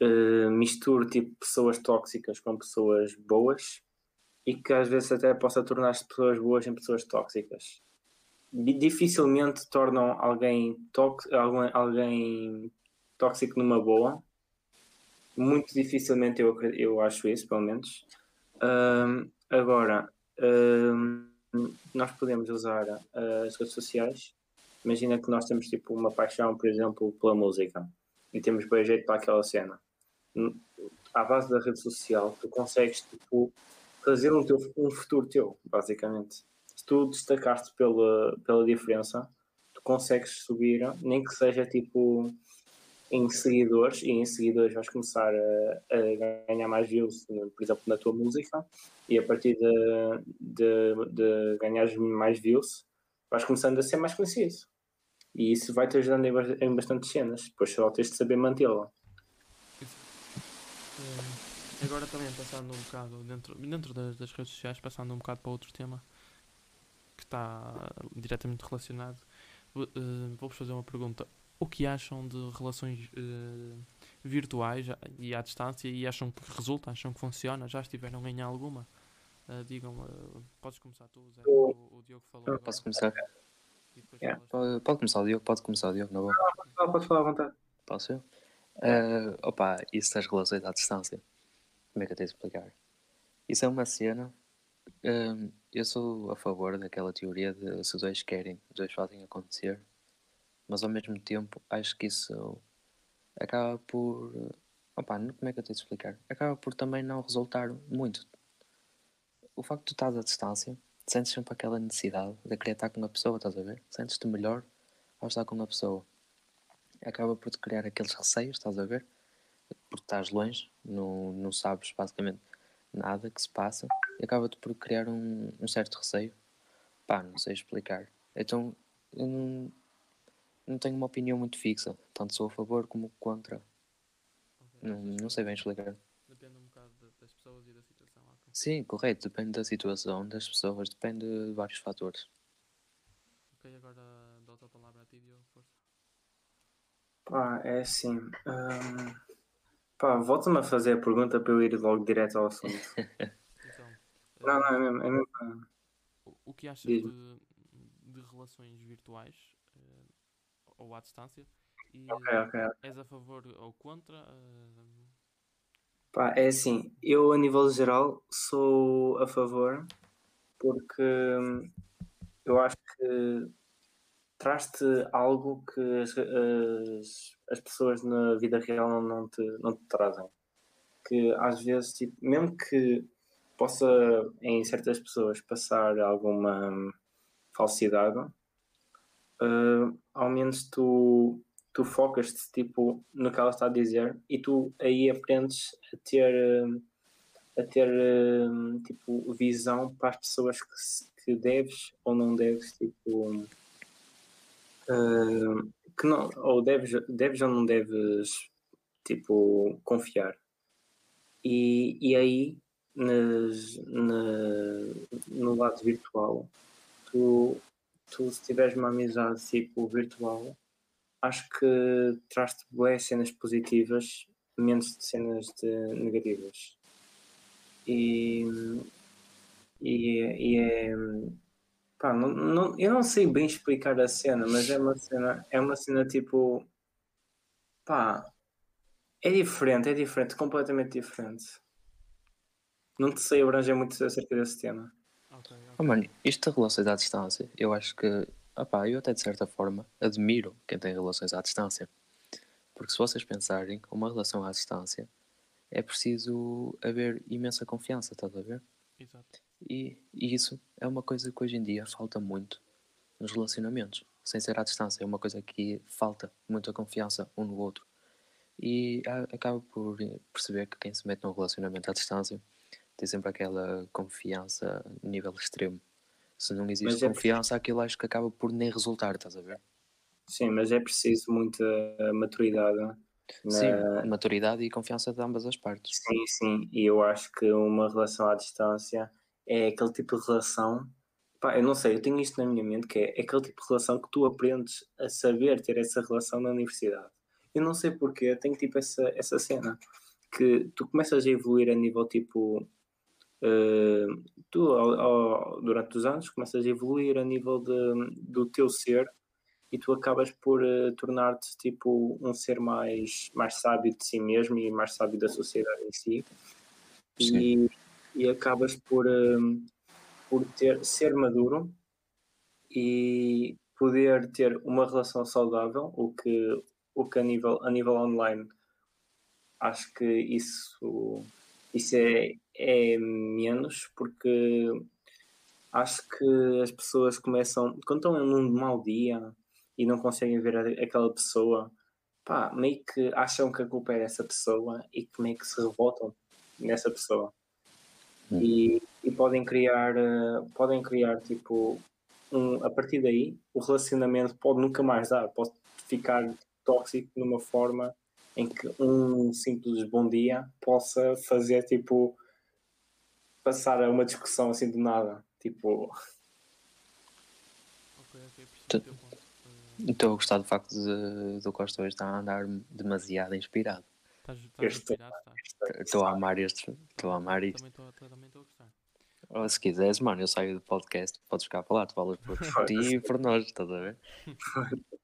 eh, misture tipo, pessoas tóxicas com pessoas boas e que às vezes até possa tornar as pessoas boas em pessoas tóxicas. Di- Dificilmente tornam alguém, tóx alguém, alguém tóxico numa boa. Muito dificilmente eu, eu acho isso, pelo menos. Agora, ahm, nós podemos usar ah, as redes sociais. Imagina que nós temos tipo uma paixão, por exemplo, pela música e temos bem jeito para aquela cena. À base da rede social, tu consegues tipo, fazer um, teu, um futuro teu, basicamente. Se tu destacaste pela, pela diferença, tu consegues subir, nem que seja tipo em seguidores, e em seguidores vais começar a, a ganhar mais views, por exemplo, na tua música, e a partir de, de, de ganhares mais views, vais começando a ser mais conhecido. E isso vai-te ajudando em, em bastantes cenas, depois só tens de saber mantê-la. Eh, agora também passando um bocado dentro, dentro das, das redes sociais, passando um bocado para outro tema que está diretamente relacionado, eh, vou-vos fazer uma pergunta. O que acham de relações eh, virtuais e à distância e acham que resulta, acham que funciona? Já estiveram em alguma? Eh, digam, eh, podes começar tu, Zé, Eu- o, o Diogo falou agora, posso começar? Yeah. Pode, pode começar o Diogo, pode começar o Diogo, na boa. Ah, podes falar à vontade. Posso eu? Eh, opa, isso das relações à distância. Como é que eu tenho de explicar? Isso é uma cena. eu sou a favor daquela teoria de se os dois querem, os dois fazem acontecer. Mas ao mesmo tempo acho que isso acaba por. Opa, como é que eu tenho de explicar? Acaba por também não resultar muito. O facto de tu estás à distância, sentes sempre aquela necessidade de querer estar com a pessoa, estás a ver? Sentes-te melhor ao estar com a pessoa acaba por te criar aqueles receios, estás a ver? Porque estás longe, não, não sabes basicamente nada que se passa e acaba-te por criar um, um certo receio. Pá, não sei explicar. Então, eu não, não tenho uma opinião muito fixa, tanto sou a favor como contra. Ok, Não, não sei bem explicar. Depende um bocado da- das pessoas e da situação. ok. Sim, correto, depende da situação, das pessoas, depende de vários fatores. Ok, agora dou-te a palavra a ti, Diogo, força. Pá, é assim. hum, pá, volta-me a fazer a pergunta para eu ir logo direto ao assunto. <laughs> Então, Não, não, é mesmo. É mesmo o- o que achas de, de relações virtuais ou à distância? E ok, ok. és a favor ou contra? eh, Pá, é assim, eu a nível geral sou a favor porque hum, eu acho que traz-te algo que as, as, as pessoas na vida real não, não, te, não te trazem. Que às vezes, tipo, mesmo que possa em certas pessoas passar alguma hum, falsidade, uh, ao menos tu, tu focas-te tipo, no que ela está a dizer e tu aí aprendes a ter, hum, a ter hum, tipo, visão para as pessoas que, que deves ou não deves tipo, hum, que não, ou deves, deves ou não deves tipo, confiar. E, e aí nas, na, no lado virtual tu, tu se tiveres uma amizade tipo virtual acho que traz-te boas cenas positivas, menos de cenas de negativas. E, E, e é. Pá, não, não, eu não sei bem explicar a cena, mas é uma cena, é uma cena tipo. Pá, é diferente, é diferente, completamente diferente. Não te sei abranger muito acerca desse tema. Oh, mano, isto de relações à distância, eu acho que, opá, eu até de certa forma admiro quem tem relações à distância. Porque se vocês pensarem, uma relação à distância é preciso haver imensa confiança, estás a ver? Exato. E, e isso é uma coisa que hoje em dia falta muito nos relacionamentos. Sem ser à distância, é uma coisa que falta muita confiança um no outro. E a- acabo por perceber que quem se mete num relacionamento à distância tem sempre aquela confiança nível extremo. Se não existe Mas é confiança, aquilo acho que acaba por nem resultar, estás a ver? Sim, mas é preciso muita maturidade. Na... Sim, maturidade e confiança de ambas as partes. Sim, sim, e eu acho que uma relação à distância é aquele tipo de relação. Pá, eu não sei, eu tenho isto na minha mente que é, é aquele tipo de relação que tu aprendes a saber ter essa relação na universidade. Eu não sei porquê, eu tenho tipo essa, essa cena que tu começas a evoluir a nível tipo. Eh, tu, ao- ao- durante os anos, começas a evoluir a nível de, do teu ser e tu acabas por eh, tornar-te tipo um ser mais, mais sábio de si mesmo e mais sábio da sociedade em si. E, e acabas por, hum, por ter, ser maduro e poder ter uma relação saudável, o que, o que a, nível, a nível online acho que isso, isso é, é menos porque acho que as pessoas começam, quando estão num mau dia e não conseguem ver a- aquela pessoa, pá, meio que acham que a culpa é dessa pessoa e que meio que se revoltam nessa pessoa. Hum. E, e podem criar, eh, podem criar tipo, um, a partir daí, o relacionamento pode nunca mais dar, pode ficar tóxico numa forma em que um simples bom dia possa fazer tipo passar a uma discussão assim do nada. Tipo, Estou a gostar do facto de, do Costa hoje estar a andar demasiado inspirado. Estás estás Este- inspirado? Estás. Estou a amar este, estou a amar isto. Também estou estou a gostar. Ou se quiseres, mano, eu saio do podcast, podes ficar para lá, tu falas por ti e por nós, estás a ver? <laughs>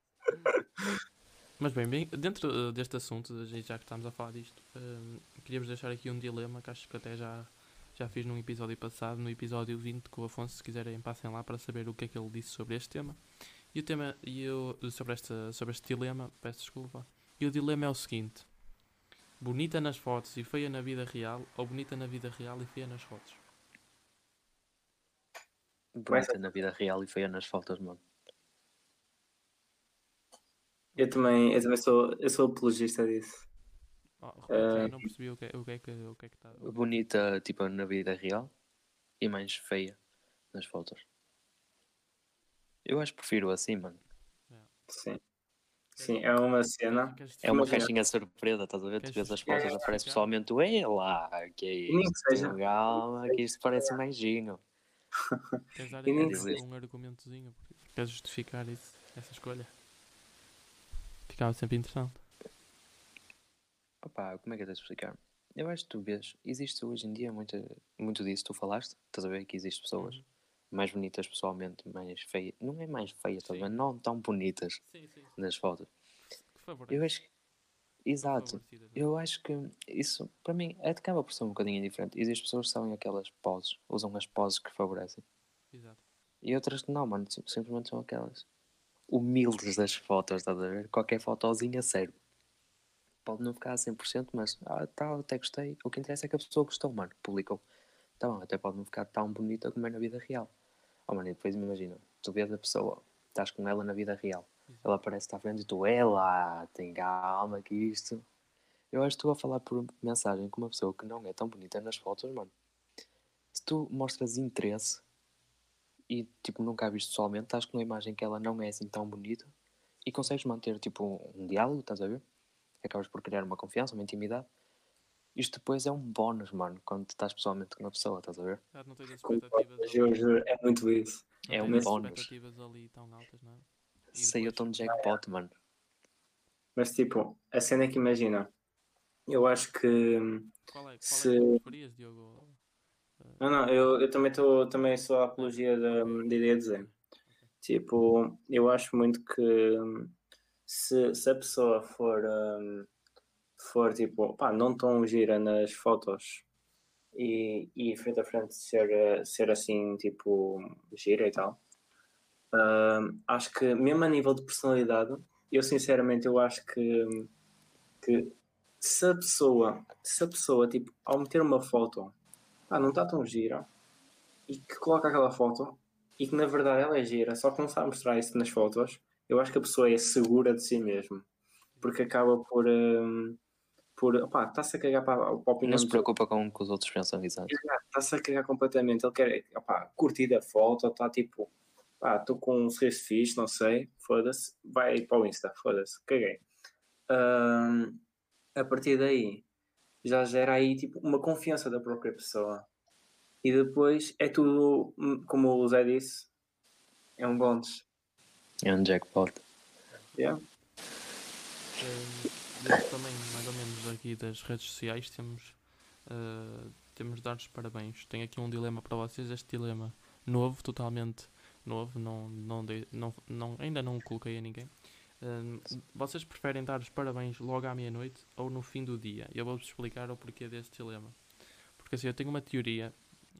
Mas bem, bem dentro eh, deste assunto, já já que estamos a falar disto, eh, queríamos deixar aqui um dilema que acho que até já, já fiz num episódio passado, no episódio 20 com o Afonso, se quiserem passem lá para saber o que é que ele disse sobre este tema. E o tema, e eu, sobre, esta, sobre este dilema, peço desculpa. E o dilema é o seguinte: bonita nas fotos e feia na vida real, ou bonita na vida real e feia nas fotos? Bonita na vida real e feia nas fotos, mano. eu também, eu também sou, eu sou apologista disso. Oh, Eh, não percebi o que, é- o que é que o que é que está. Bonita, tipo, na vida real e mais feia nas fotos. Eu acho que prefiro assim, mano. Sim. Sim, é uma cena. É uma caixinha surpresa, estás a ver? Tu vês as fotos, aparece pessoalmente o é lá, que é nem isto? que seja. Calma, que isto parece mais <laughs> gino. Queres dar E nem um, um argumentozinho? Queres justificar isso, essa escolha? Ficava sempre interessante. Opa, como é que eu tenho de explicar? Eu acho que tu vês, existe hoje em dia muita, muito disso, tu falaste, estás a ver que existem pessoas Uhum. mais bonitas pessoalmente, mais feias, não é mais feias, estás a. Não tão bonitas Sim, sim. nas fotos. Eu acho que, exato, favorecidas, não é? eu acho que isso, para mim, é acaba por ser um bocadinho indiferente. Existem pessoas que sabem aquelas poses, usam as poses que favorecem. Exato. E outras que não, mano, sim- simplesmente são aquelas humildes das fotos, estás a ver? Qualquer fotozinha serve. Pode não ficar a 100%, mas ah, tá, até gostei. O que interessa é que a pessoa gostou, mano, publicou. Tá bom, até pode não ficar tão bonita como é na vida real. Oh, mano, e depois imagina, tu vês a pessoa, estás com ela na vida real, ela aparece-te à frente e tu, ela, tem calma que isto. Eu acho que estou a falar por mensagem com uma pessoa que não é tão bonita nas fotos, mano. Se tu mostras interesse e tipo nunca a viste pessoalmente, estás com uma imagem que ela não é assim tão bonita e consegues manter tipo um diálogo, estás a ver? Acabas por criar uma confiança, uma intimidade. Isto depois é um bónus, mano, quando tu estás pessoalmente com uma pessoa, estás a ver? Já não tens expectativas mas eu ali, juro, é muito isso. não é um as bónus. expectativas ali tão altas, não é? E Saiu depois- tão de jackpot, mano. Mas tipo, a cena é que imagina, eu acho que Qual é, qual Se- é que preferias, Diogo? Não, não, eu, eu também, tô, também sou a apologia da, da ideia de Zen. Tipo, eu acho muito que hum, se, se a pessoa for, hum, for tipo, pá, não tão gira nas fotos e, e frente a frente ser, ser assim, tipo, gira e tal, hum, acho que mesmo a nível de personalidade, eu sinceramente eu acho que, que se a pessoa, se a pessoa, tipo, ao meter uma foto, pá, não está tão gira e que coloca aquela foto e que na verdade ela é gira, só que não sabe mostrar isso nas fotos, eu acho que a pessoa é segura de si mesmo porque acaba por. hum, por opá, está-se a cagar para, para a opinião Não se preocupa com o que os outros pensam, exato. Está-se a cagar completamente. Ele quer opá, curtir a foto, está tipo, pá, estou com um sorriso fixe, não sei, foda-se, vai para o Insta, foda-se, caguei. Ahm, a partir daí já gera aí tipo uma confiança da própria pessoa. E depois é tudo, hum, como o Zé disse, é um bónus. É um jackpot. Yeah? Dentro também, mais ou menos, aqui das redes sociais, temos, eh, temos de dar os parabéns. Tenho aqui um dilema para vocês. Este dilema novo, totalmente novo, não, não, dei- não, não, ainda não o coloquei a ninguém. Eh, vocês preferem dar os parabéns logo à meia-noite ou no fim do dia? Eu vou-vos explicar o porquê deste dilema. Porque assim, eu tenho uma teoria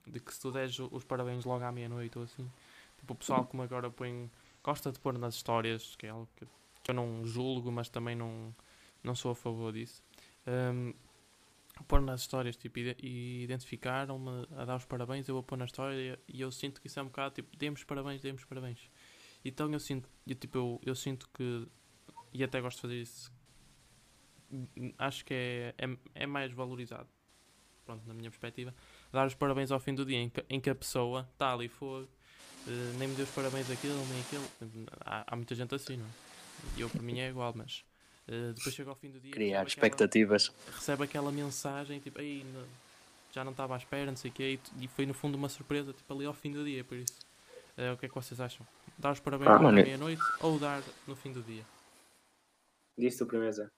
de que se tu deres os parabéns logo à meia-noite ou assim, tipo, o pessoal como agora põe, gosta de pôr nas histórias, que é algo que, que eu não julgo, mas também não, não sou a favor disso. Hum, pôr nas histórias tipo, e identificaram-me a dar os parabéns, eu vou pôr na história e eu sinto que isso é um bocado tipo, demos parabéns, demos parabéns. Então eu sinto, eu, tipo, eu, eu sinto que, e até gosto de fazer isso, acho que é, é, é mais valorizado, pronto, na minha perspectiva, dar os parabéns ao fim do dia em que, em que a pessoa está ali fogo, eh, nem me deu os parabéns aquilo, nem aquilo. Há, há muita gente assim, não é? E eu, para mim, é igual, mas eh, depois chega ao fim do dia. Criar recebe aquela- expectativas. recebe aquela mensagem tipo, Ei, não- já não estava à espera, não sei o quê, e, e foi no fundo uma surpresa tipo, ali ao fim do dia, por isso. Eh, o que é que vocês acham? Dar os parabéns Ah, à meia-noite ou dar no fim do dia? Disse tu primeiro, Zé.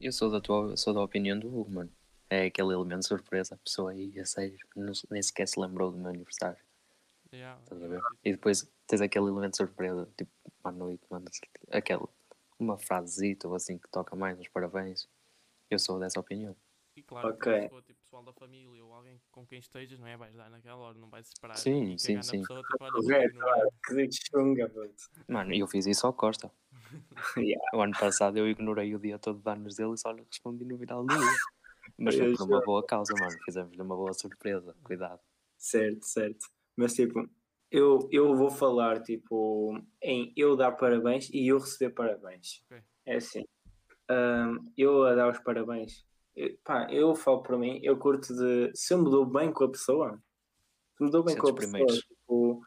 Eu sou da, tua, sou da opinião do Hugo, mano. É aquele elemento de surpresa. A pessoa aí, a sério, nem sequer se lembrou do meu aniversário. Yeah, Estás a eu ver? acredito. E depois tens aquele elemento de surpresa, tipo, à noite, mano. Aquela, uma frasezita ou assim que toca mais nos parabéns. Eu sou dessa opinião. E claro, Ok. que se for tipo pessoal da família ou alguém com quem estejas, não é? Vais dar naquela hora, não vais esperar Sim, sim, sim. pessoa, tipo, olha, ignorar. olha, que chunga. Mano, eu fiz isso ao Costa. <laughs> Yeah. O ano passado eu ignorei o dia todo de anos dele e só lhe respondi no final do dia. <laughs> Mas foi por uma boa causa, mano. Fizemos-lhe uma boa surpresa. Cuidado. Certo, certo. Mas tipo, eu, eu vou falar tipo em eu dar parabéns e eu receber parabéns. Ok. É assim. Ahm, eu a dar os parabéns. Eu, pá, eu falo para mim, eu curto de. Se eu me dou bem com a pessoa, se me dou bem Ser com a dos pessoa, primeiros. tipo,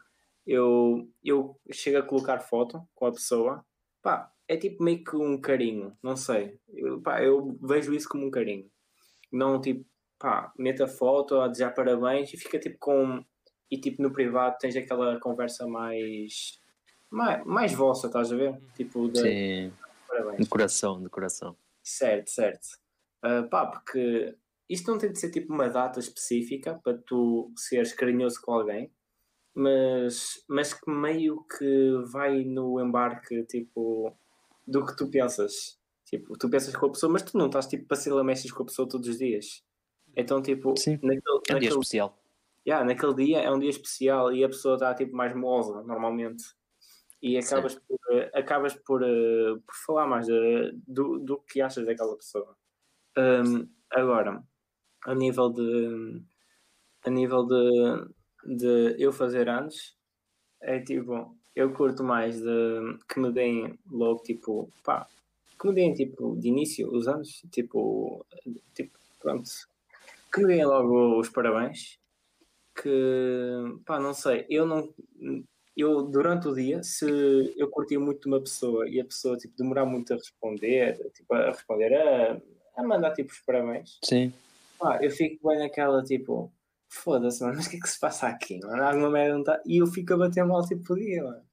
eu, eu chego a colocar foto com a pessoa, pá, é tipo meio que um carinho, não sei. Eu, pá, eu vejo isso como um carinho. Não tipo, pá, meta foto a desejar parabéns e fica tipo com. E tipo no privado tens aquela conversa mais. mais, mais vossa, estás a ver? Tipo, de Sim, parabéns. de coração, de coração. Certo, certo. Ah, pá, porque isto não tem de ser tipo uma data específica para tu seres carinhoso com alguém, mas, mas que meio que vai no embarque tipo do que tu pensas. Tipo, tu pensas com a pessoa, mas tu não estás tipo para ser lamechas com a pessoa todos os dias. Então, tipo, Sim. naquele, É um dia naquele, especial. Yeah, naquele dia é um dia especial e a pessoa está tipo mais moza normalmente. E acabas por, eh, acabas por, eh, por falar mais eh, do, do que achas daquela pessoa. Hum, agora, a nível de a nível de, de eu fazer anos, é tipo, eu curto mais de que me deem logo tipo, pá, que me deem tipo de início os anos, tipo, tipo, pronto, que me deem logo os parabéns, que pá, não sei, eu não eu durante o dia, se eu curtir muito de uma pessoa e a pessoa tipo, demorar muito a responder, tipo, a responder, a, a mandar tipo os parabéns, Sim. pá, eu fico bem naquela tipo, foda-se, mano, mas o que é que se passa aqui? Mano? Alguma merda não está. E eu fico a bater mal tipo o dia, mano.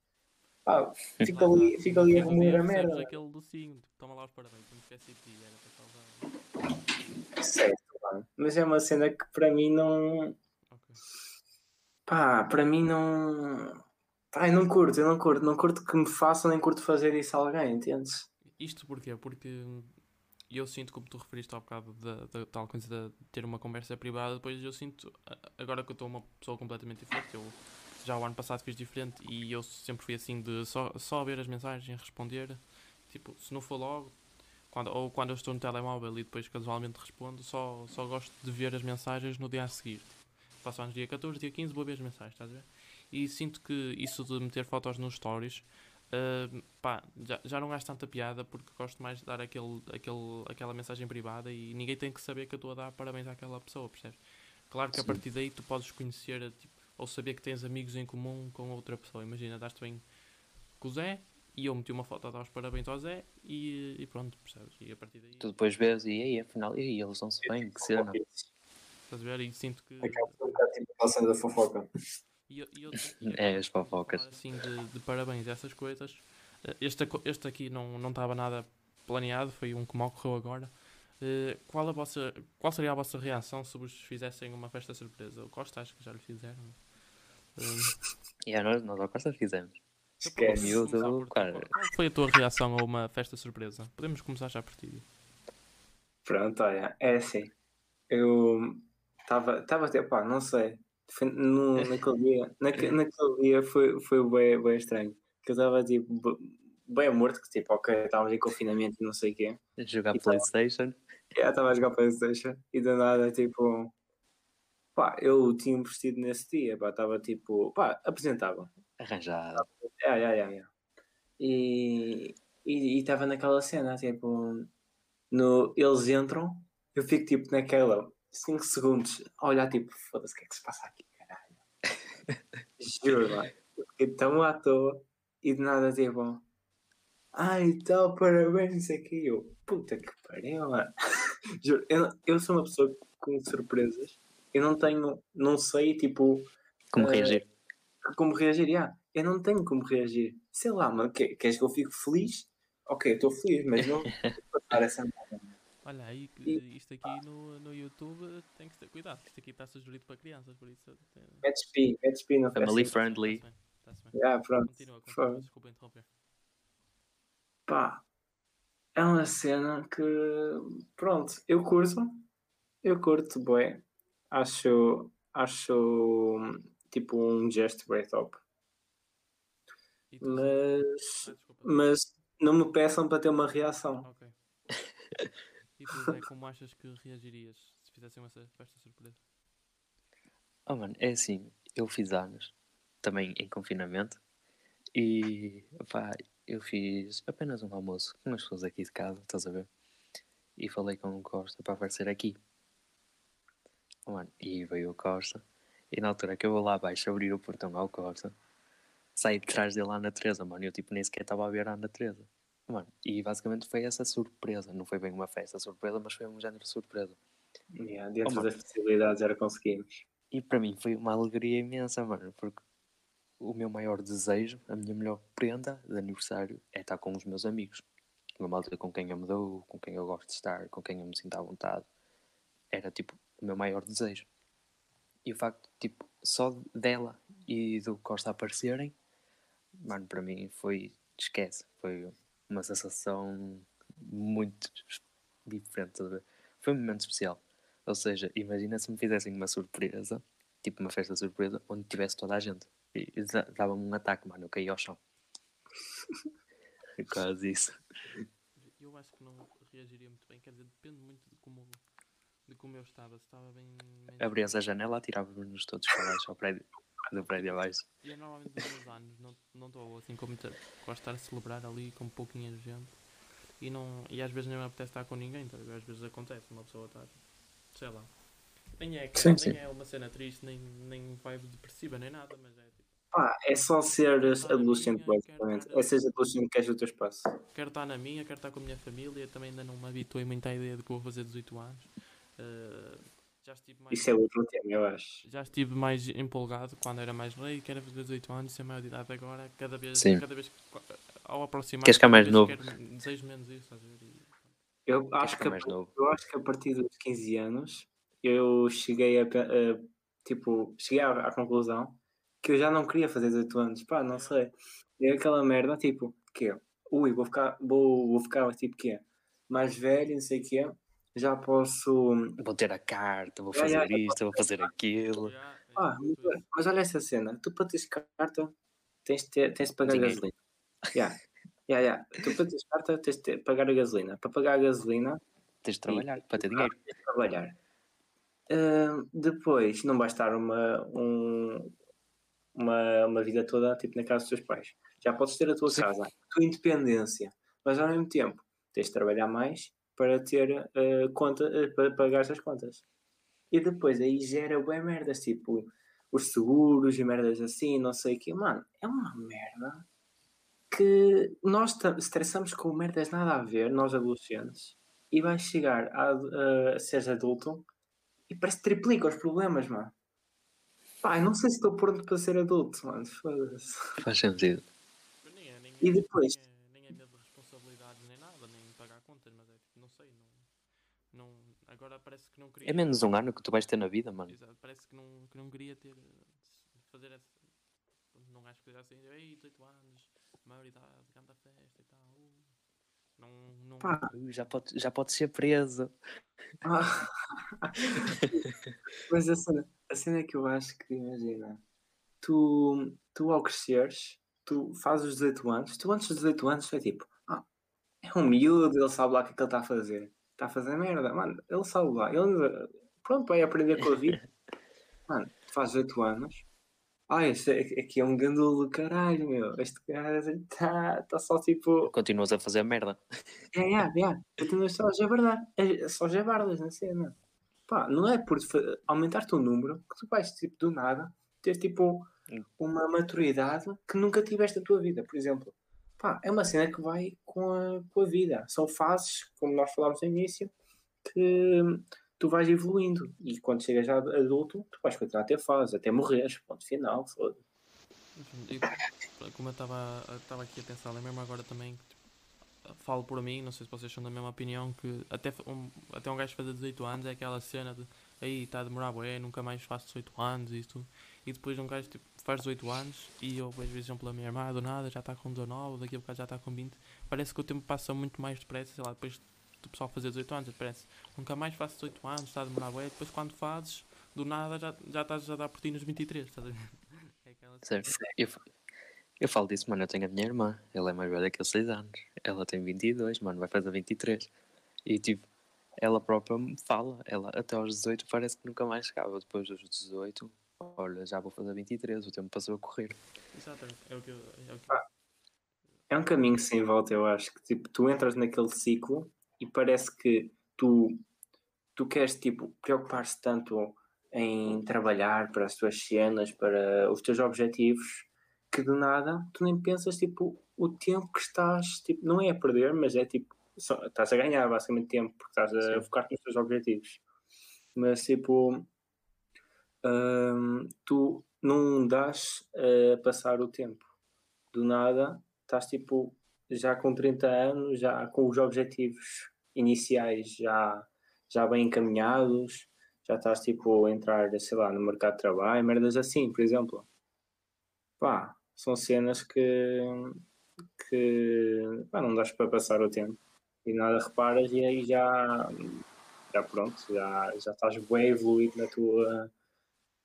Pá, fico ali, <laughs> fico ali a remoer dia a merda. mano. aquele docinho, tipo, toma lá os parabéns, não esqueci de ti, era para causar. Certo, mano. Mas é uma cena que para mim não. Pá, para mim não. Pá, eu não curto, eu não curto. Não curto que me façam, nem curto fazer isso a alguém, entendes? Isto porquê? Porque eu sinto, como tu referiste há bocado, da, tal coisa de ter uma conversa privada, depois eu sinto, agora que eu estou uma pessoa completamente diferente, eu já o ano passado fiz diferente e eu sempre fui assim de só, só ver as mensagens, responder, tipo, se não for logo, quando, ou quando eu estou no telemóvel e depois casualmente respondo, só, só gosto de ver as mensagens no dia a seguir. Faço anos dia 14, dia 15, vou ver as mensagens, estás a ver? E sinto que isso de meter fotos nos stories, uh, pá, já, já não acho tanta piada porque gosto mais de dar aquele, aquele, aquela mensagem privada e ninguém tem que saber que eu estou a dar parabéns àquela pessoa, percebes? Claro que a Sim. partir daí tu podes conhecer tipo, ou saber que tens amigos em comum com outra pessoa. Imagina, daste bem com o Zé e eu meti uma foto a dar os parabéns ao Zé e, e pronto, percebes? E a partir daí Tu depois vês e aí, afinal, e aí, eles dão-se bem, que cena. Estás a ver? E sinto que. Acaba por um bocado tipo aquela cena da fofoca. E, eu- e eu- É, as fofocas. assim de, de parabéns a essas coisas. Eh, Este, este aqui não não estava nada planeado, foi um que me ocorreu agora. Eh, qual, a vossa, qual seria a vossa reação se vos fizessem uma festa surpresa? O Costa acho que já lhe fizeram. Eh, E é, nós, nós ao Costa fizemos. então Esquece. podemos miúdo, cara. Qual- Qual foi a tua reação a uma festa surpresa? Podemos começar já por ti. Pronto, olha, é assim. Eu estava, estava até, pá, não sei. Foi no, <laughs> naquele dia, naque, naquele dia foi, foi bem, bem estranho. Que eu estava tipo, bem morto, que tipo, ok, estávamos em confinamento e não sei o quê. Jogar E. Playstation. Estava a jogar Playstation e do nada, tipo, pá, eu tinha um vestido nesse dia, pá, estava tipo, pá, apresentava. Arranjado. É, é, é, é. E e estava naquela cena, tipo, no, eles entram, eu fico tipo naquela 5 segundos a olhar tipo, foda-se, o que é que se passa aqui, caralho? <laughs> Juro, fiquei tão à toa e de nada tipo, ai tal, parabéns aqui. Eu, puta que pariu, mano. <laughs> Juro, eu, eu sou uma pessoa com surpresas. Eu não tenho, não sei, tipo, Como Eh, reagir? como reagir. Yeah. Eu não tenho como reagir. Sei lá, mano, que- queres que eu fique feliz? Ok, estou feliz, mas não vou passar essa merda. Olha, aí que- E- isto aqui no, no YouTube tem que ter cuidado. Isto aqui está sugerido para crianças, por isso. tem- pi, metes pi na Family festa. friendly. Tá-se bem, tá-se bem. Yeah, pronto. Continua, continua, desculpa interromper. Pá, é uma cena que, pronto, eu curto, eu curto, bué. Acho, acho, tipo, um gesto bem top. Mas, Ah, mas não me peçam para ter uma reação. Ok. <laughs> E como achas que reagirias se fizessem essa festa surpresa? Oh, mano, é assim, eu fiz anos, também em confinamento, e pá, eu fiz apenas um almoço com as pessoas aqui de casa, estás a ver? E falei com o Costa para aparecer aqui. Oh, mano, e veio o Costa, e na altura que eu vou lá abaixo abrir o portão ao Costa, saí de trás dele à Ana Teresa, mano, eu tipo nem sequer estava a ver a Ana Teresa. Mano, e basicamente foi essa surpresa, não foi bem uma festa surpresa, mas foi um género de surpresa. Yeah, dentro Oh, das possibilidades era conseguimos. E para mim foi uma alegria imensa, mano, porque o meu maior desejo, a minha melhor prenda de aniversário é estar com os meus amigos. Uma malta com quem eu me dou, com quem eu gosto de estar, com quem eu me sinto à vontade. Era tipo o meu maior desejo. E o facto, tipo, só dela e do Costa aparecerem, mano, para mim foi, esquece, foi uma sensação muito diferente. Foi um momento especial. Ou seja, imagina se me fizessem uma surpresa, tipo uma festa surpresa, onde tivesse toda a gente. E da- dava-me um ataque, mano, eu caí ao chão. <laughs> Quase isso. Eu acho que não reagiria muito bem, quer dizer, depende muito de como, de como eu estava. Se estava bem. bem Abrias a janela, atirávamos todos para baixo, ao prédio, do prédio abaixo. E eu normalmente nos meus anos não não estou assim como ter, gosto de estar a celebrar ali com pouquinha gente e, não, e às vezes nem me apetece estar com ninguém, tá? às vezes acontece uma pessoa estar, sei lá, nem é, Sim, nem sim. é uma cena triste, nem, nem vibe depressiva, nem nada, mas é tipo, Pá, é só seres Ah, adolescente, basicamente. É seres adolescente que queres o teu espaço. quero estar na minha, quero estar com a minha família, também ainda não me habituei muito à ideia de que vou fazer 18 anos. Uh, já estive mais Isso é outro tema, eu acho. já estive mais empolgado quando era mais rei, quero fazer 18 anos, ser maior de idade agora, cada vez, Sim. cada vez que, ao aproximar, Queres ficar mais novo? quero- desejo menos isso, ver? E- Eu acho, que a, mais novo. eu acho que a partir dos 15 anos eu cheguei a, tipo, cheguei à, à conclusão que eu já não queria fazer 18 anos, pá, não sei. E é aquela merda, tipo, que ui, vou ficar, vou, vou ficar tipo que mais velho, não sei o quê, já posso. Vou ter a carta, vou fazer isto, vou fazer aquilo. Yeah, é Ah, mas olha essa cena, tu para teres carta tens de, ter, tens de pagar Dinheiro. gasolina. Yeah. Yeah, yeah. Tu para teres carta tens de ter- pagar a gasolina. Para pagar a gasolina Tens de trabalhar para ter dinheiro. tens de trabalhar. Ah, depois não vai estar uma, um- uma, uma vida toda tipo na casa dos teus pais. Já podes ter a tua Sim. casa, a tua independência, mas ao mesmo tempo tens de trabalhar mais para ter ah, conta, ah, para pagar as contas. E depois aí gera bem merdas, tipo os seguros e merdas assim, não sei o quê. Mano, é uma merda que nós estressamos com merdas nada a ver, nós adolescentes, e vais chegar a, a, a seres adulto e parece que triplica os problemas, mano. Pá, eu não sei se estou pronto para ser adulto, mano. Foda-se. Faz sentido. É, E é- depois? Nem é, nem é medo de responsabilidades nem nada, nem pagar contas, mas é tipo, não sei, não, não. Agora parece que não queria. É menos um ano que tu vais ter na vida, mano. Exato, parece que não, que não queria ter. eh, fazer essa. Não acho que seja assim, ei, 18 anos, maioridade, grande festa e tal. uh, Não. não Pá. Já pode, já pode ser preso. Ah. <laughs> Mas a cena, a cena é que eu acho que, imagina, tu, tu ao cresceres, tu fazes os 18 anos, tu antes dos 18 anos é tipo, ah, é um miúdo, ele sabe lá o que é que ele está a fazer. Está a fazer merda, mano, ele sabe lá. Ele, pronto, vai aprender com a vida. <laughs> Mano, fazes 18 anos. Ah, este é- aqui é um gandula do caralho, meu. Este gajo está tá só tipo. Continuas a fazer merda. É, é, é. Continuas só a jabardar. É só jabardas na cena. Pá, não é por aumentar-te o número que tu vais, tipo, do nada, ter, tipo, Hum. uma maturidade que nunca tiveste na tua vida, por exemplo. Pá, é uma cena que vai com a, com a vida. São fases, como nós falámos no início, que tu vais evoluindo. E quando chegas a adulto, tu vais continuar a ter fases, até morreres. Ponto final, foda como eu estava aqui a pensar, lembro-me agora também tipo, falo por mim, não sei se vocês são da mesma opinião, que até um, até um gajo fazer 18 anos é aquela cena de aí está a demorar bué, nunca mais faço 18 anos e tudo. E depois um gajo tipo, faz 18 anos e eu vejo, por exemplo, a minha irmã do nada já está com 19, daqui a bocado já está com 20. Parece que o tempo passa muito mais depressa, sei lá, depois do pessoal fazer 18 anos, parece nunca mais faço 18 anos, está a demorar bué, depois quando fazes, do nada já, já estás a dar por ti nos 23, estás a ver? <laughs> É aquela. Certo? Eu, eu falo disso, mano. Eu tenho a minha irmã. Ela é mais velha que eu, 6 anos. Ela tem 22, mano. Vai fazer 23. E tipo, ela própria me fala. Ela até aos 18 parece que nunca mais chegava. Depois dos 18, olha, já vou fazer 23. O tempo passou a correr. Exatamente, é o que eu. É o que é um caminho sem volta, eu acho que tipo, tu entras naquele ciclo e parece que tu, tu queres tipo, preocupar-se tanto em trabalhar para as tuas cenas, para os teus objetivos, que do nada tu nem pensas tipo, o tempo que estás, tipo, não é a perder, mas é tipo, só, estás a ganhar basicamente tempo, porque estás a focar nos teus objetivos. Mas tipo, tu não dás a passar o tempo. Do nada, estás tipo já com 30 anos, já com os objetivos iniciais já, já bem encaminhados, já estás tipo a entrar, sei lá, no mercado de trabalho, merdas assim, por exemplo. Pá, são cenas que, que pá, não dás para passar o tempo. E nada reparas e aí já, já pronto, já, já estás bem evoluído na tua,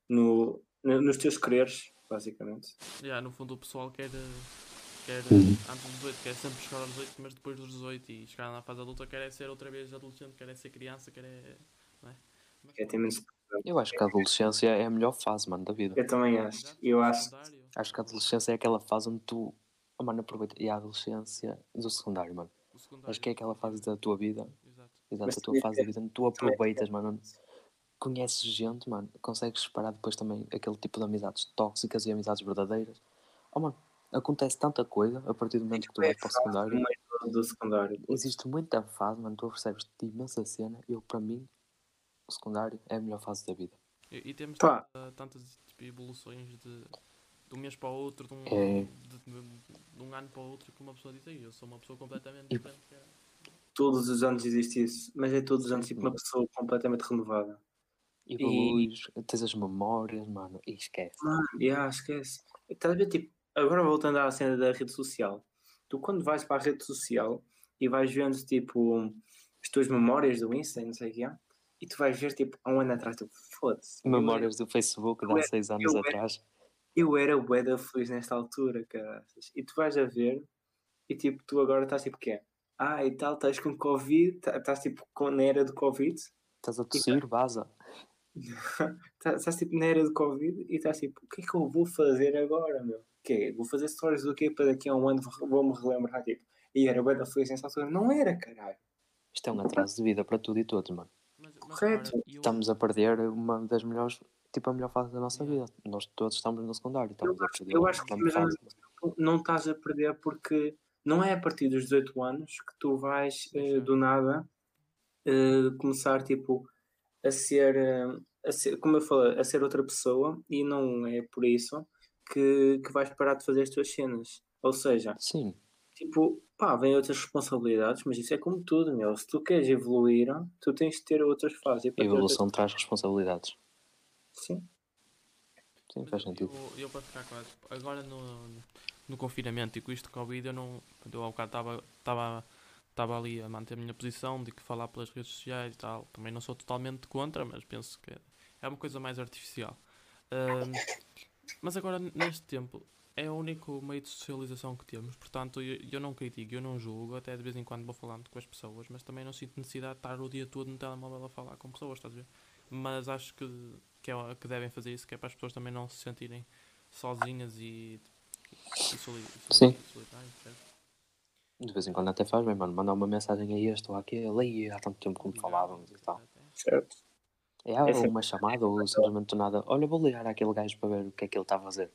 no, no- nos teus quereres, basicamente. Yeah, no fundo o pessoal quer, eh, quer eh, Uhum. antes dos 18, quer sempre chegar aos 18, mas depois dos 18 e chegar na fase adulta quer é ser outra vez adolescente, quer é ser criança, quer é. Não é? Que é, tem menos- Eu acho que a adolescência é a melhor fase, mano, da vida. Eu também acho. Eu acho. Acho que a adolescência é aquela fase onde tu. Oh, mano, aproveita. E a adolescência do secundário, mano. o secundário, Acho que é aquela fase da tua vida. Exato. Exato, Mas a tua fase da vida onde tu aproveitas, mano. onde Conheces gente, mano. Consegues separar depois também aquele tipo de amizades tóxicas e amizades verdadeiras. Oh, mano, acontece tanta coisa a partir do momento que tu vais para o secundário. Do- do secundário. Existe muita fase, mano. Tu percebes de imensa cena. Eu, para mim, o secundário é a melhor fase da vida. E, e temos tanta- tantas tipo, evoluções de, de um mês para o outro, de um, É. de, de- de um ano para o outro, que uma pessoa diz aí, eu sou uma pessoa completamente E- diferente. que era." Todos os anos existe isso, mas é todos os anos tipo uma mas- pessoa completamente renovada. Evoluís, tens as memórias, mano, e esquece. Mano, yeah, esquece. Estás a ver, tipo, agora voltando à cena da rede social. Tu quando vais para a rede social e vais vendo, tipo, as tuas memórias do Insta e não sei o que é, e tu vais ver, tipo, há um ano atrás, tu, foda-se. era- Memórias do Facebook de há era- seis anos eu era- atrás. Eu era bué da feliz nesta altura, caraças. E tu vais a ver e, tipo, tu agora estás, tipo, quê? Ah, e tal, estás com Covid, tá- estás, tipo, com, na era do Covid, Estás a tossir, vaza. <laughs> Tá- Estás tipo na era do Covid e estás tipo, o que é que eu vou fazer agora, meu? O quê? Vou fazer stories do quê para daqui a um ano vou- vou-me relembrar, tipo, e era bem da feliz nessa altura. Não era, caralho. Isto é um atraso de vida para tudo e todos, mano. Mas, mas Correto. eu- Estamos a perder uma das melhores, tipo a melhor fase da nossa vida. Nós todos estamos no secundário, estamos a acho- perder eu acho que fase. Não estás a perder porque não é a partir dos 18 anos que tu vais eh, Deixar. do nada eh, começar tipo a ser, eh, a ser, como eu falei, a ser outra pessoa e não é por isso que, que vais parar de fazer as tuas cenas. Ou seja, Sim, Tipo, pá, vem outras responsabilidades, mas isso é como tudo, meu. Se tu queres evoluir, tu tens de ter outras fases. A evolução traz responsabilidades. Sim. Sim, faz sentido. Eu, eu para ficar quase. Agora no, no confinamento e com isto de Covid, eu não. Eu ao bocado estava- estava ali a manter a minha posição de que falar pelas redes sociais e tal. Também não sou totalmente contra, mas penso que é uma coisa mais artificial. Ahm, mas agora, neste tempo, é o único meio de socialização que temos. Portanto, eu, eu não critico, eu não julgo. Até de vez em quando vou falando com as pessoas, mas também não sinto necessidade de estar o dia todo no telemóvel a falar com pessoas, estás a ver? Mas acho que, que, é, que devem fazer isso, que é para as pessoas também não se sentirem sozinhas e, e soli, Sim. soli, solitárias, percebes? De vez em quando até faz bem, mano. Mandar uma mensagem a este ou àquele, aí há tanto tempo como falávamos e tal. Certo. É, É ou uma chamada ou simplesmente do nada. Olha, vou ligar àquele gajo para ver o que é que ele está a fazer.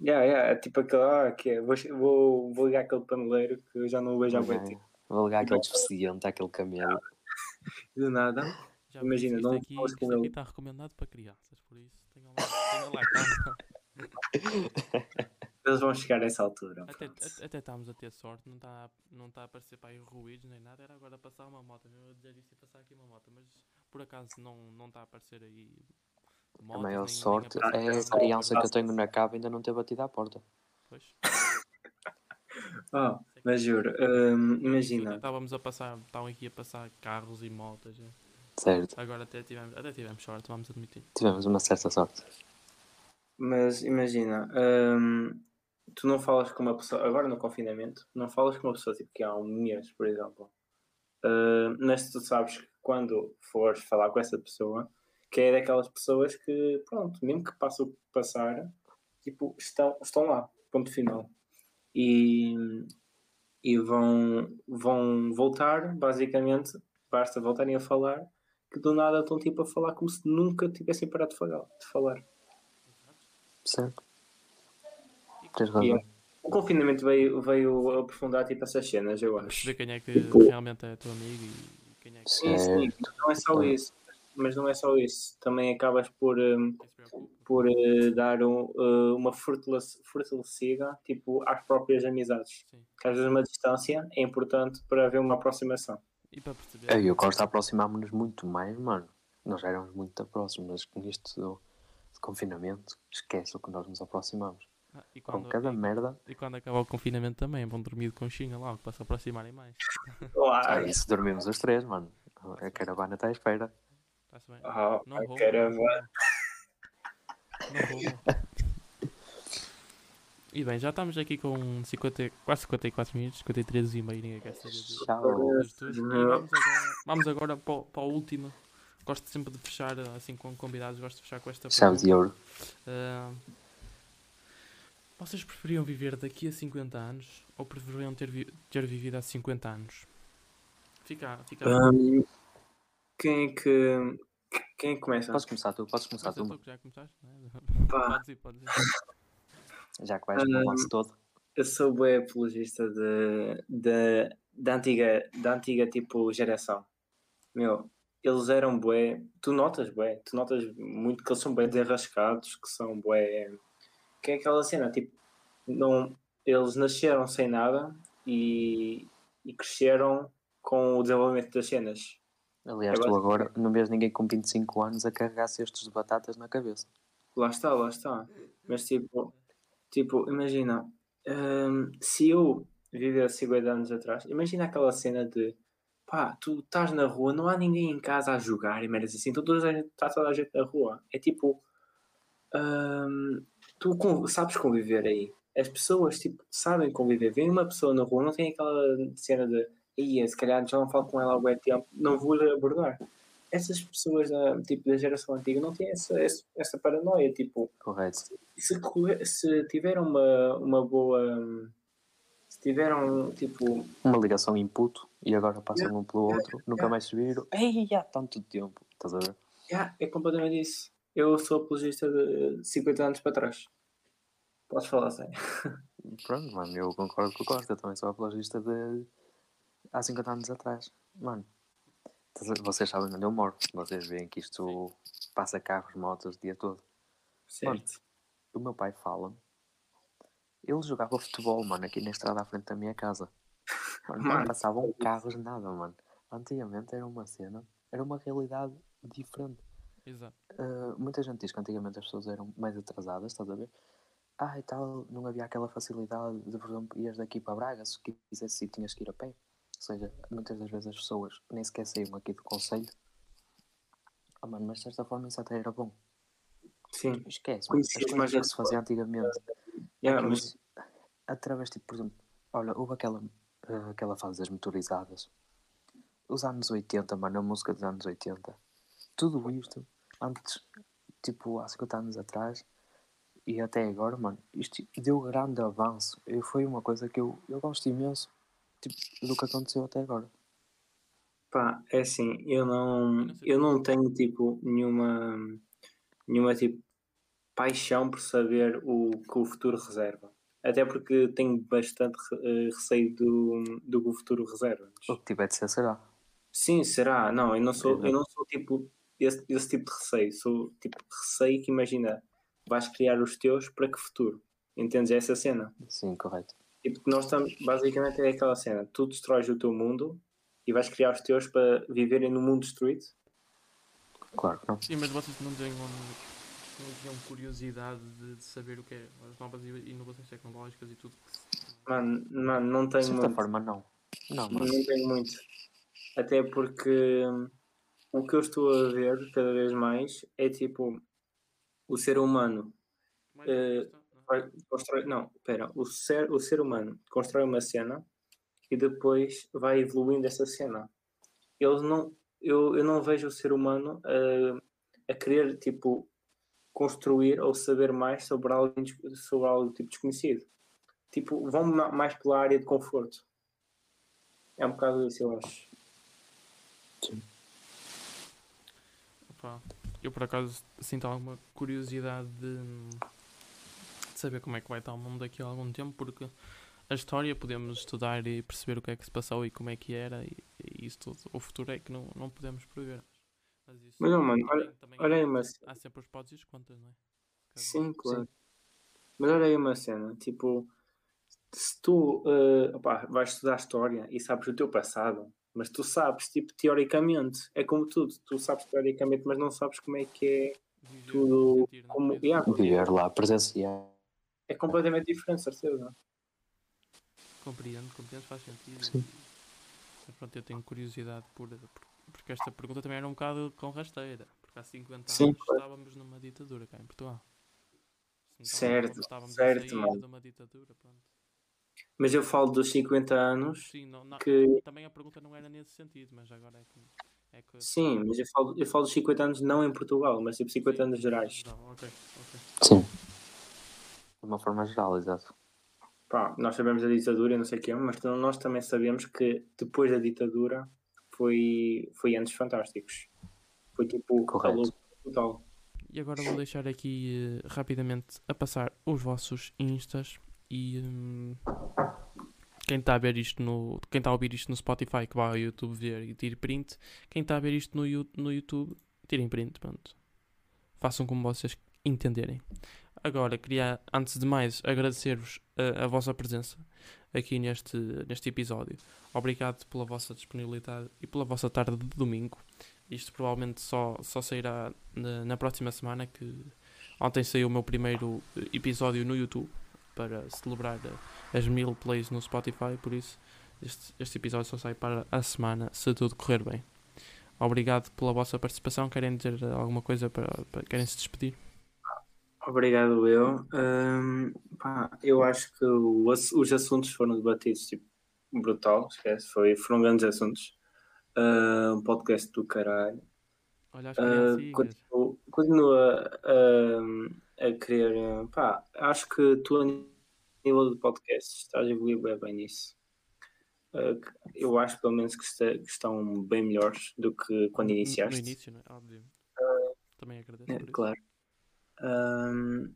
Yeah, yeah, é tipo aquele, ah, que é, vou, vou, vou ligar aquele paneleiro que eu já não o vejo há muito É, tempo. Vou ligar àquele deficiente, àquele camelo. <laughs> Do nada. Já Imagina, isto não aqui, isto está recomendado para crianças, por isso tenham lá, tenham lá calma. <laughs> <laughs> Vão chegar a essa altura. Até, até, até estamos a ter sorte, não está a- não tá a aparecer para aí ruídos nem nada, era agora passar uma moto, eu ia dizer isso e passar aqui uma moto, mas por acaso não não está a aparecer aí A motos, maior nem- nem sorte aparecer- é a criança que eu tenho na cava ainda não ter batido à porta. Pois. Ah, <laughs> mas juro, Outro imagina. Estávamos a passar, estavam aqui a passar carros e motas. é. Certo. Agora até tivemos, até tivemos sorte, vamos admitir. Tivemos uma certa sorte. Mas imagina, hum, tu não falas com uma pessoa, agora no confinamento, não falas com uma pessoa tipo que há um mês, por exemplo. Hum, mas tu sabes que quando fores falar com essa pessoa, que é daquelas pessoas que, pronto, mesmo que passe o passar, tipo, estão, estão lá, ponto final. E, e vão, vão voltar, basicamente, basta voltarem a falar, que do nada estão tipo a falar como se nunca tivessem parado de falar. De falar. Certo. Tens E razão. é- o confinamento veio, veio aprofundar tipo essas cenas, eu acho. Perceber quem é que Tipo- realmente é teu amigo e quem é que Sim, sim, Certo. não é só Então- isso. Mas não é só isso. Também acabas por, preocupa. por eh, dar um, eh, uma fortalecida tipo, às próprias amizades. Sim. Que às vezes uma distância é importante para haver uma aproximação. E para perceber. Eu e o Costa aproximámos-nos muito mais, mano. Nós já éramos muito próximos, mas com isto de confinamento, esquece o que nós nos aproximamos. Ah, e, Com quando, cada e, merda. e quando acabar o confinamento também, vão dormir de conchinha lá, para se aproximarem mais. <laughs> Ah, isso dormimos os três, mano. A caravana está à espera. Está-se bem? ah, Não a roubam, caravana. Não. E bem, já estamos aqui com 50, quase 54 minutos, 53 e meio, ninguém quer saber. E vamos agora, vamos agora para, o- para a última. Gosto sempre de fechar, assim, com convidados, gosto de fechar com esta Chave de ouro. Ah, vocês preferiam viver daqui a 50 anos ou preferiam ter, vi- ter vivido há 50 anos? Fica, fica. Hum, quem é que. Quem é que começa? Podes começar tu, podes começar Começa tu. já começaste? Pá. <laughs> Podes ir, podes ir. Já que vais no lance todo. Eu sou bem apologista de, de, da, antiga, da antiga tipo geração. Meu, eles eram bué. Tu notas bué, tu notas muito que eles são bué desenrascados, que são bué. Que é aquela cena, tipo, não, eles nasceram sem nada e, e cresceram com o desenvolvimento das cenas. Aliás, É tu basic- agora não vês ninguém com 25 anos a carregar cestos de batatas na cabeça. Lá está, lá está. Mas tipo, tipo imagina, hum, se eu vivesse 50 anos atrás, imagina aquela cena de pá, tu estás na rua, não há ninguém em casa a jogar e merdas assim, então está toda a gente na rua. É tipo, hum, tu sabes conviver aí. As pessoas tipo, sabem conviver. Vem uma pessoa na rua, não tem aquela cena de Ia, se calhar já não falo com ela há bué tempo, não vou abordar. Essas pessoas da, tipo, da geração antiga não têm essa, essa, paranoia. Tipo, Correto. se, se tiveram uma, uma boa. Se tiveram, tipo. Uma ligação input e agora passam um pelo outro, nunca mais se viram. Ei, há tanto tempo. Estás a ver? Yeah, é completamente isso. Eu sou apologista de 50 anos para trás. Podes falar assim. <laughs> Pronto, mano, eu concordo com o Costa. Eu também sou apologista de há 50 anos atrás. Mano, vocês sabem onde eu moro. Vocês veem que isto passa carros, motos o dia todo. Certo. O meu pai fala. Ele jogava futebol, mano, aqui na estrada à frente da minha casa. Mano, não Mano, passavam carros, nada, mano. Antigamente era uma cena, era uma realidade diferente. Exato. Uh, muita gente diz que antigamente as pessoas eram mais atrasadas, estás a ver? Ah, e tal, não havia aquela facilidade de, por exemplo, ias daqui para Braga, se quisesse ir, tinhas que ir a pé. Ou seja, muitas das vezes as pessoas nem sequer saíam aqui do conselho. Ah, mano, mas de certa forma isso até era bom. Sim. Esquece, mano, as coisas mais que se fazia antigamente. Yeah, mas, através, tipo, por exemplo, olha, houve aquela, eh, aquela fase das motorizadas. Os anos 80, mano, a música dos anos 80. Tudo isto, antes, tipo, há 50 anos atrás e até agora, mano, isto deu grande avanço. E foi uma coisa que eu, eu gosto imenso, tipo, do que aconteceu até agora. pá, é assim, eu não, Eu não eu não tenho, tipo, nenhuma, nenhuma, tipo, paixão por saber o que o futuro reserva. Até porque tenho bastante eh, receio do, do que o futuro reserva. O que tiver de ser, será. Sim, será? Não, eu não sou, eu não sou tipo esse, esse tipo de receio. Sou tipo receio que imagina, vais criar os teus para que futuro? Entendes essa cena? Sim, correto. Tipo, que nós estamos, basicamente é aquela cena, tu destróis o teu mundo e vais criar os teus para viverem no mundo destruído. Claro que não. Sim, mas vocês não têm não tinham curiosidade de, de saber o que é as novas inovações tecnológicas e tudo Mano, mano não De tenho certa muito. forma, não. Não, Não mas tenho muito. Até porque o que eu estou a ver cada vez mais é tipo o ser humano Eh, constrói, não, espera, o ser, o ser humano constrói uma cena e depois vai evoluindo essa cena. Eles não, eu, eu não vejo o ser humano a, a querer tipo construir ou saber mais sobre algo, sobre algo tipo desconhecido. Tipo, vão ma- mais pela área de conforto. É um bocado isso, eu acho. Opa, eu por acaso sinto alguma curiosidade de, de saber como é que vai estar o mundo daqui a algum tempo, porque a história podemos estudar e perceber o que é que se passou e como é que era, e, e isso tudo. O futuro é que não, não podemos prever. Mas isso Mas não, mano, olha- olha aí, há, mas- há sempre os podes e os contras, não é? Cada- Sim, claro. Mas olha aí uma cena, tipo, se tu opá, vais estudar história e sabes o teu passado, mas tu sabes, tipo, teoricamente, é como tudo, tu sabes teoricamente, mas não sabes como é que é Viver, tudo, sentir como, yeah, viver lá, presenciar. é completamente diferente, certeza. Compreendo, compreendo, faz sentido. Sim. Mas pronto, eu tenho curiosidade por, por- porque esta pergunta também era um bocado com rasteira. Porque há 50 Sim, anos estávamos numa ditadura cá em Portugal. Se não Certo, estávamos certo, mano. de uma ditadura, pronto. Mas eu falo dos 50 anos, Sim, não, não- que, também a pergunta não era nesse sentido, mas agora é que. É que sim, mas eu falo, eu falo dos 50 anos não em Portugal, mas tipo 50 anos gerais. Não, ok, ok. Sim. De uma forma geral, exato. Pá, nós sabemos da ditadura e não sei o quê, mas então nós também sabemos que depois da ditadura foi, foi anos fantásticos. Foi tipo Correto. a total. E agora vou deixar aqui eh, rapidamente a passar os vossos instas e hum, quem está a ver isto no. Quem está a ouvir isto no Spotify que vai ao YouTube ver e tire print. Quem está a ver isto no, no YouTube, tirem print, pronto. Façam como vocês entenderem. Agora, queria, antes de mais, agradecer-vos a, a vossa presença aqui neste, neste episódio. Obrigado pela vossa disponibilidade e pela vossa tarde de domingo. Isto provavelmente só, só sairá na, na próxima semana, que ontem saiu o meu primeiro episódio no YouTube para celebrar as mil plays no Spotify, por isso este, este episódio só sai para a semana, se tudo correr bem. Obrigado pela vossa participação. Querem dizer alguma coisa para, para querem se despedir? Obrigado, eu. Um, pá, eu acho que o, os assuntos foram debatidos tipo, brutal, esquece. Foi, foram grandes assuntos. Uh, um podcast do caralho. Olha, uh, continuo, continuo a, a, querer. Pá, acho que tu, a nível de podcast, estás a evoluir bem, bem nisso. Uh, eu acho, pelo menos, que, está, que, estão bem melhores do que quando iniciaste. No início, não é? Óbvio. Uh, Também agradeço. É, claro. Um,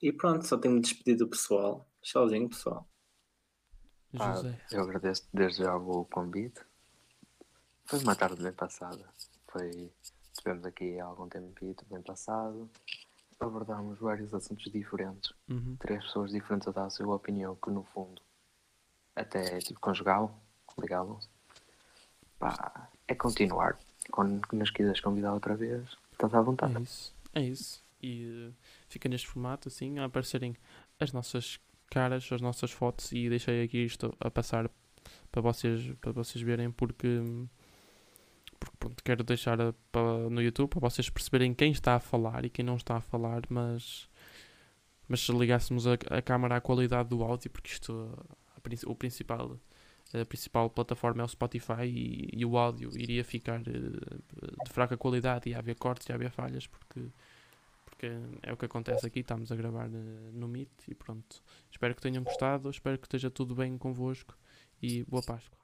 e pronto, só tenho de despedir do pessoal. Tchauzinho, pessoal. Ah, eu agradeço desde já o convite. Foi uma tarde bem passada. Foi. Estivemos aqui há algum tempo bem passado. Abordámos vários assuntos diferentes. Uhum. Três pessoas diferentes a dar a sua opinião, que no fundo até tipo conjugal, ligavam-se. Pá, é continuar. Quando nos quiseres convidar outra vez, estás à vontade. É isso. É isso e uh, fica neste formato assim a aparecerem as nossas caras, as nossas fotos e deixei aqui isto a passar para vocês, para vocês verem porque, porque pronto, quero deixar para, no YouTube para vocês perceberem quem está a falar e quem não está a falar, mas mas se ligássemos a, a câmera à qualidade do áudio, porque isto a, o principal a principal plataforma é o Spotify e, e o áudio iria ficar uh, de fraca qualidade e ia haver cortes e ia haver falhas porque porque é o que acontece aqui. Estamos a gravar eh, no Meet e pronto. Espero que tenham gostado, espero que esteja tudo bem convosco e boa Páscoa.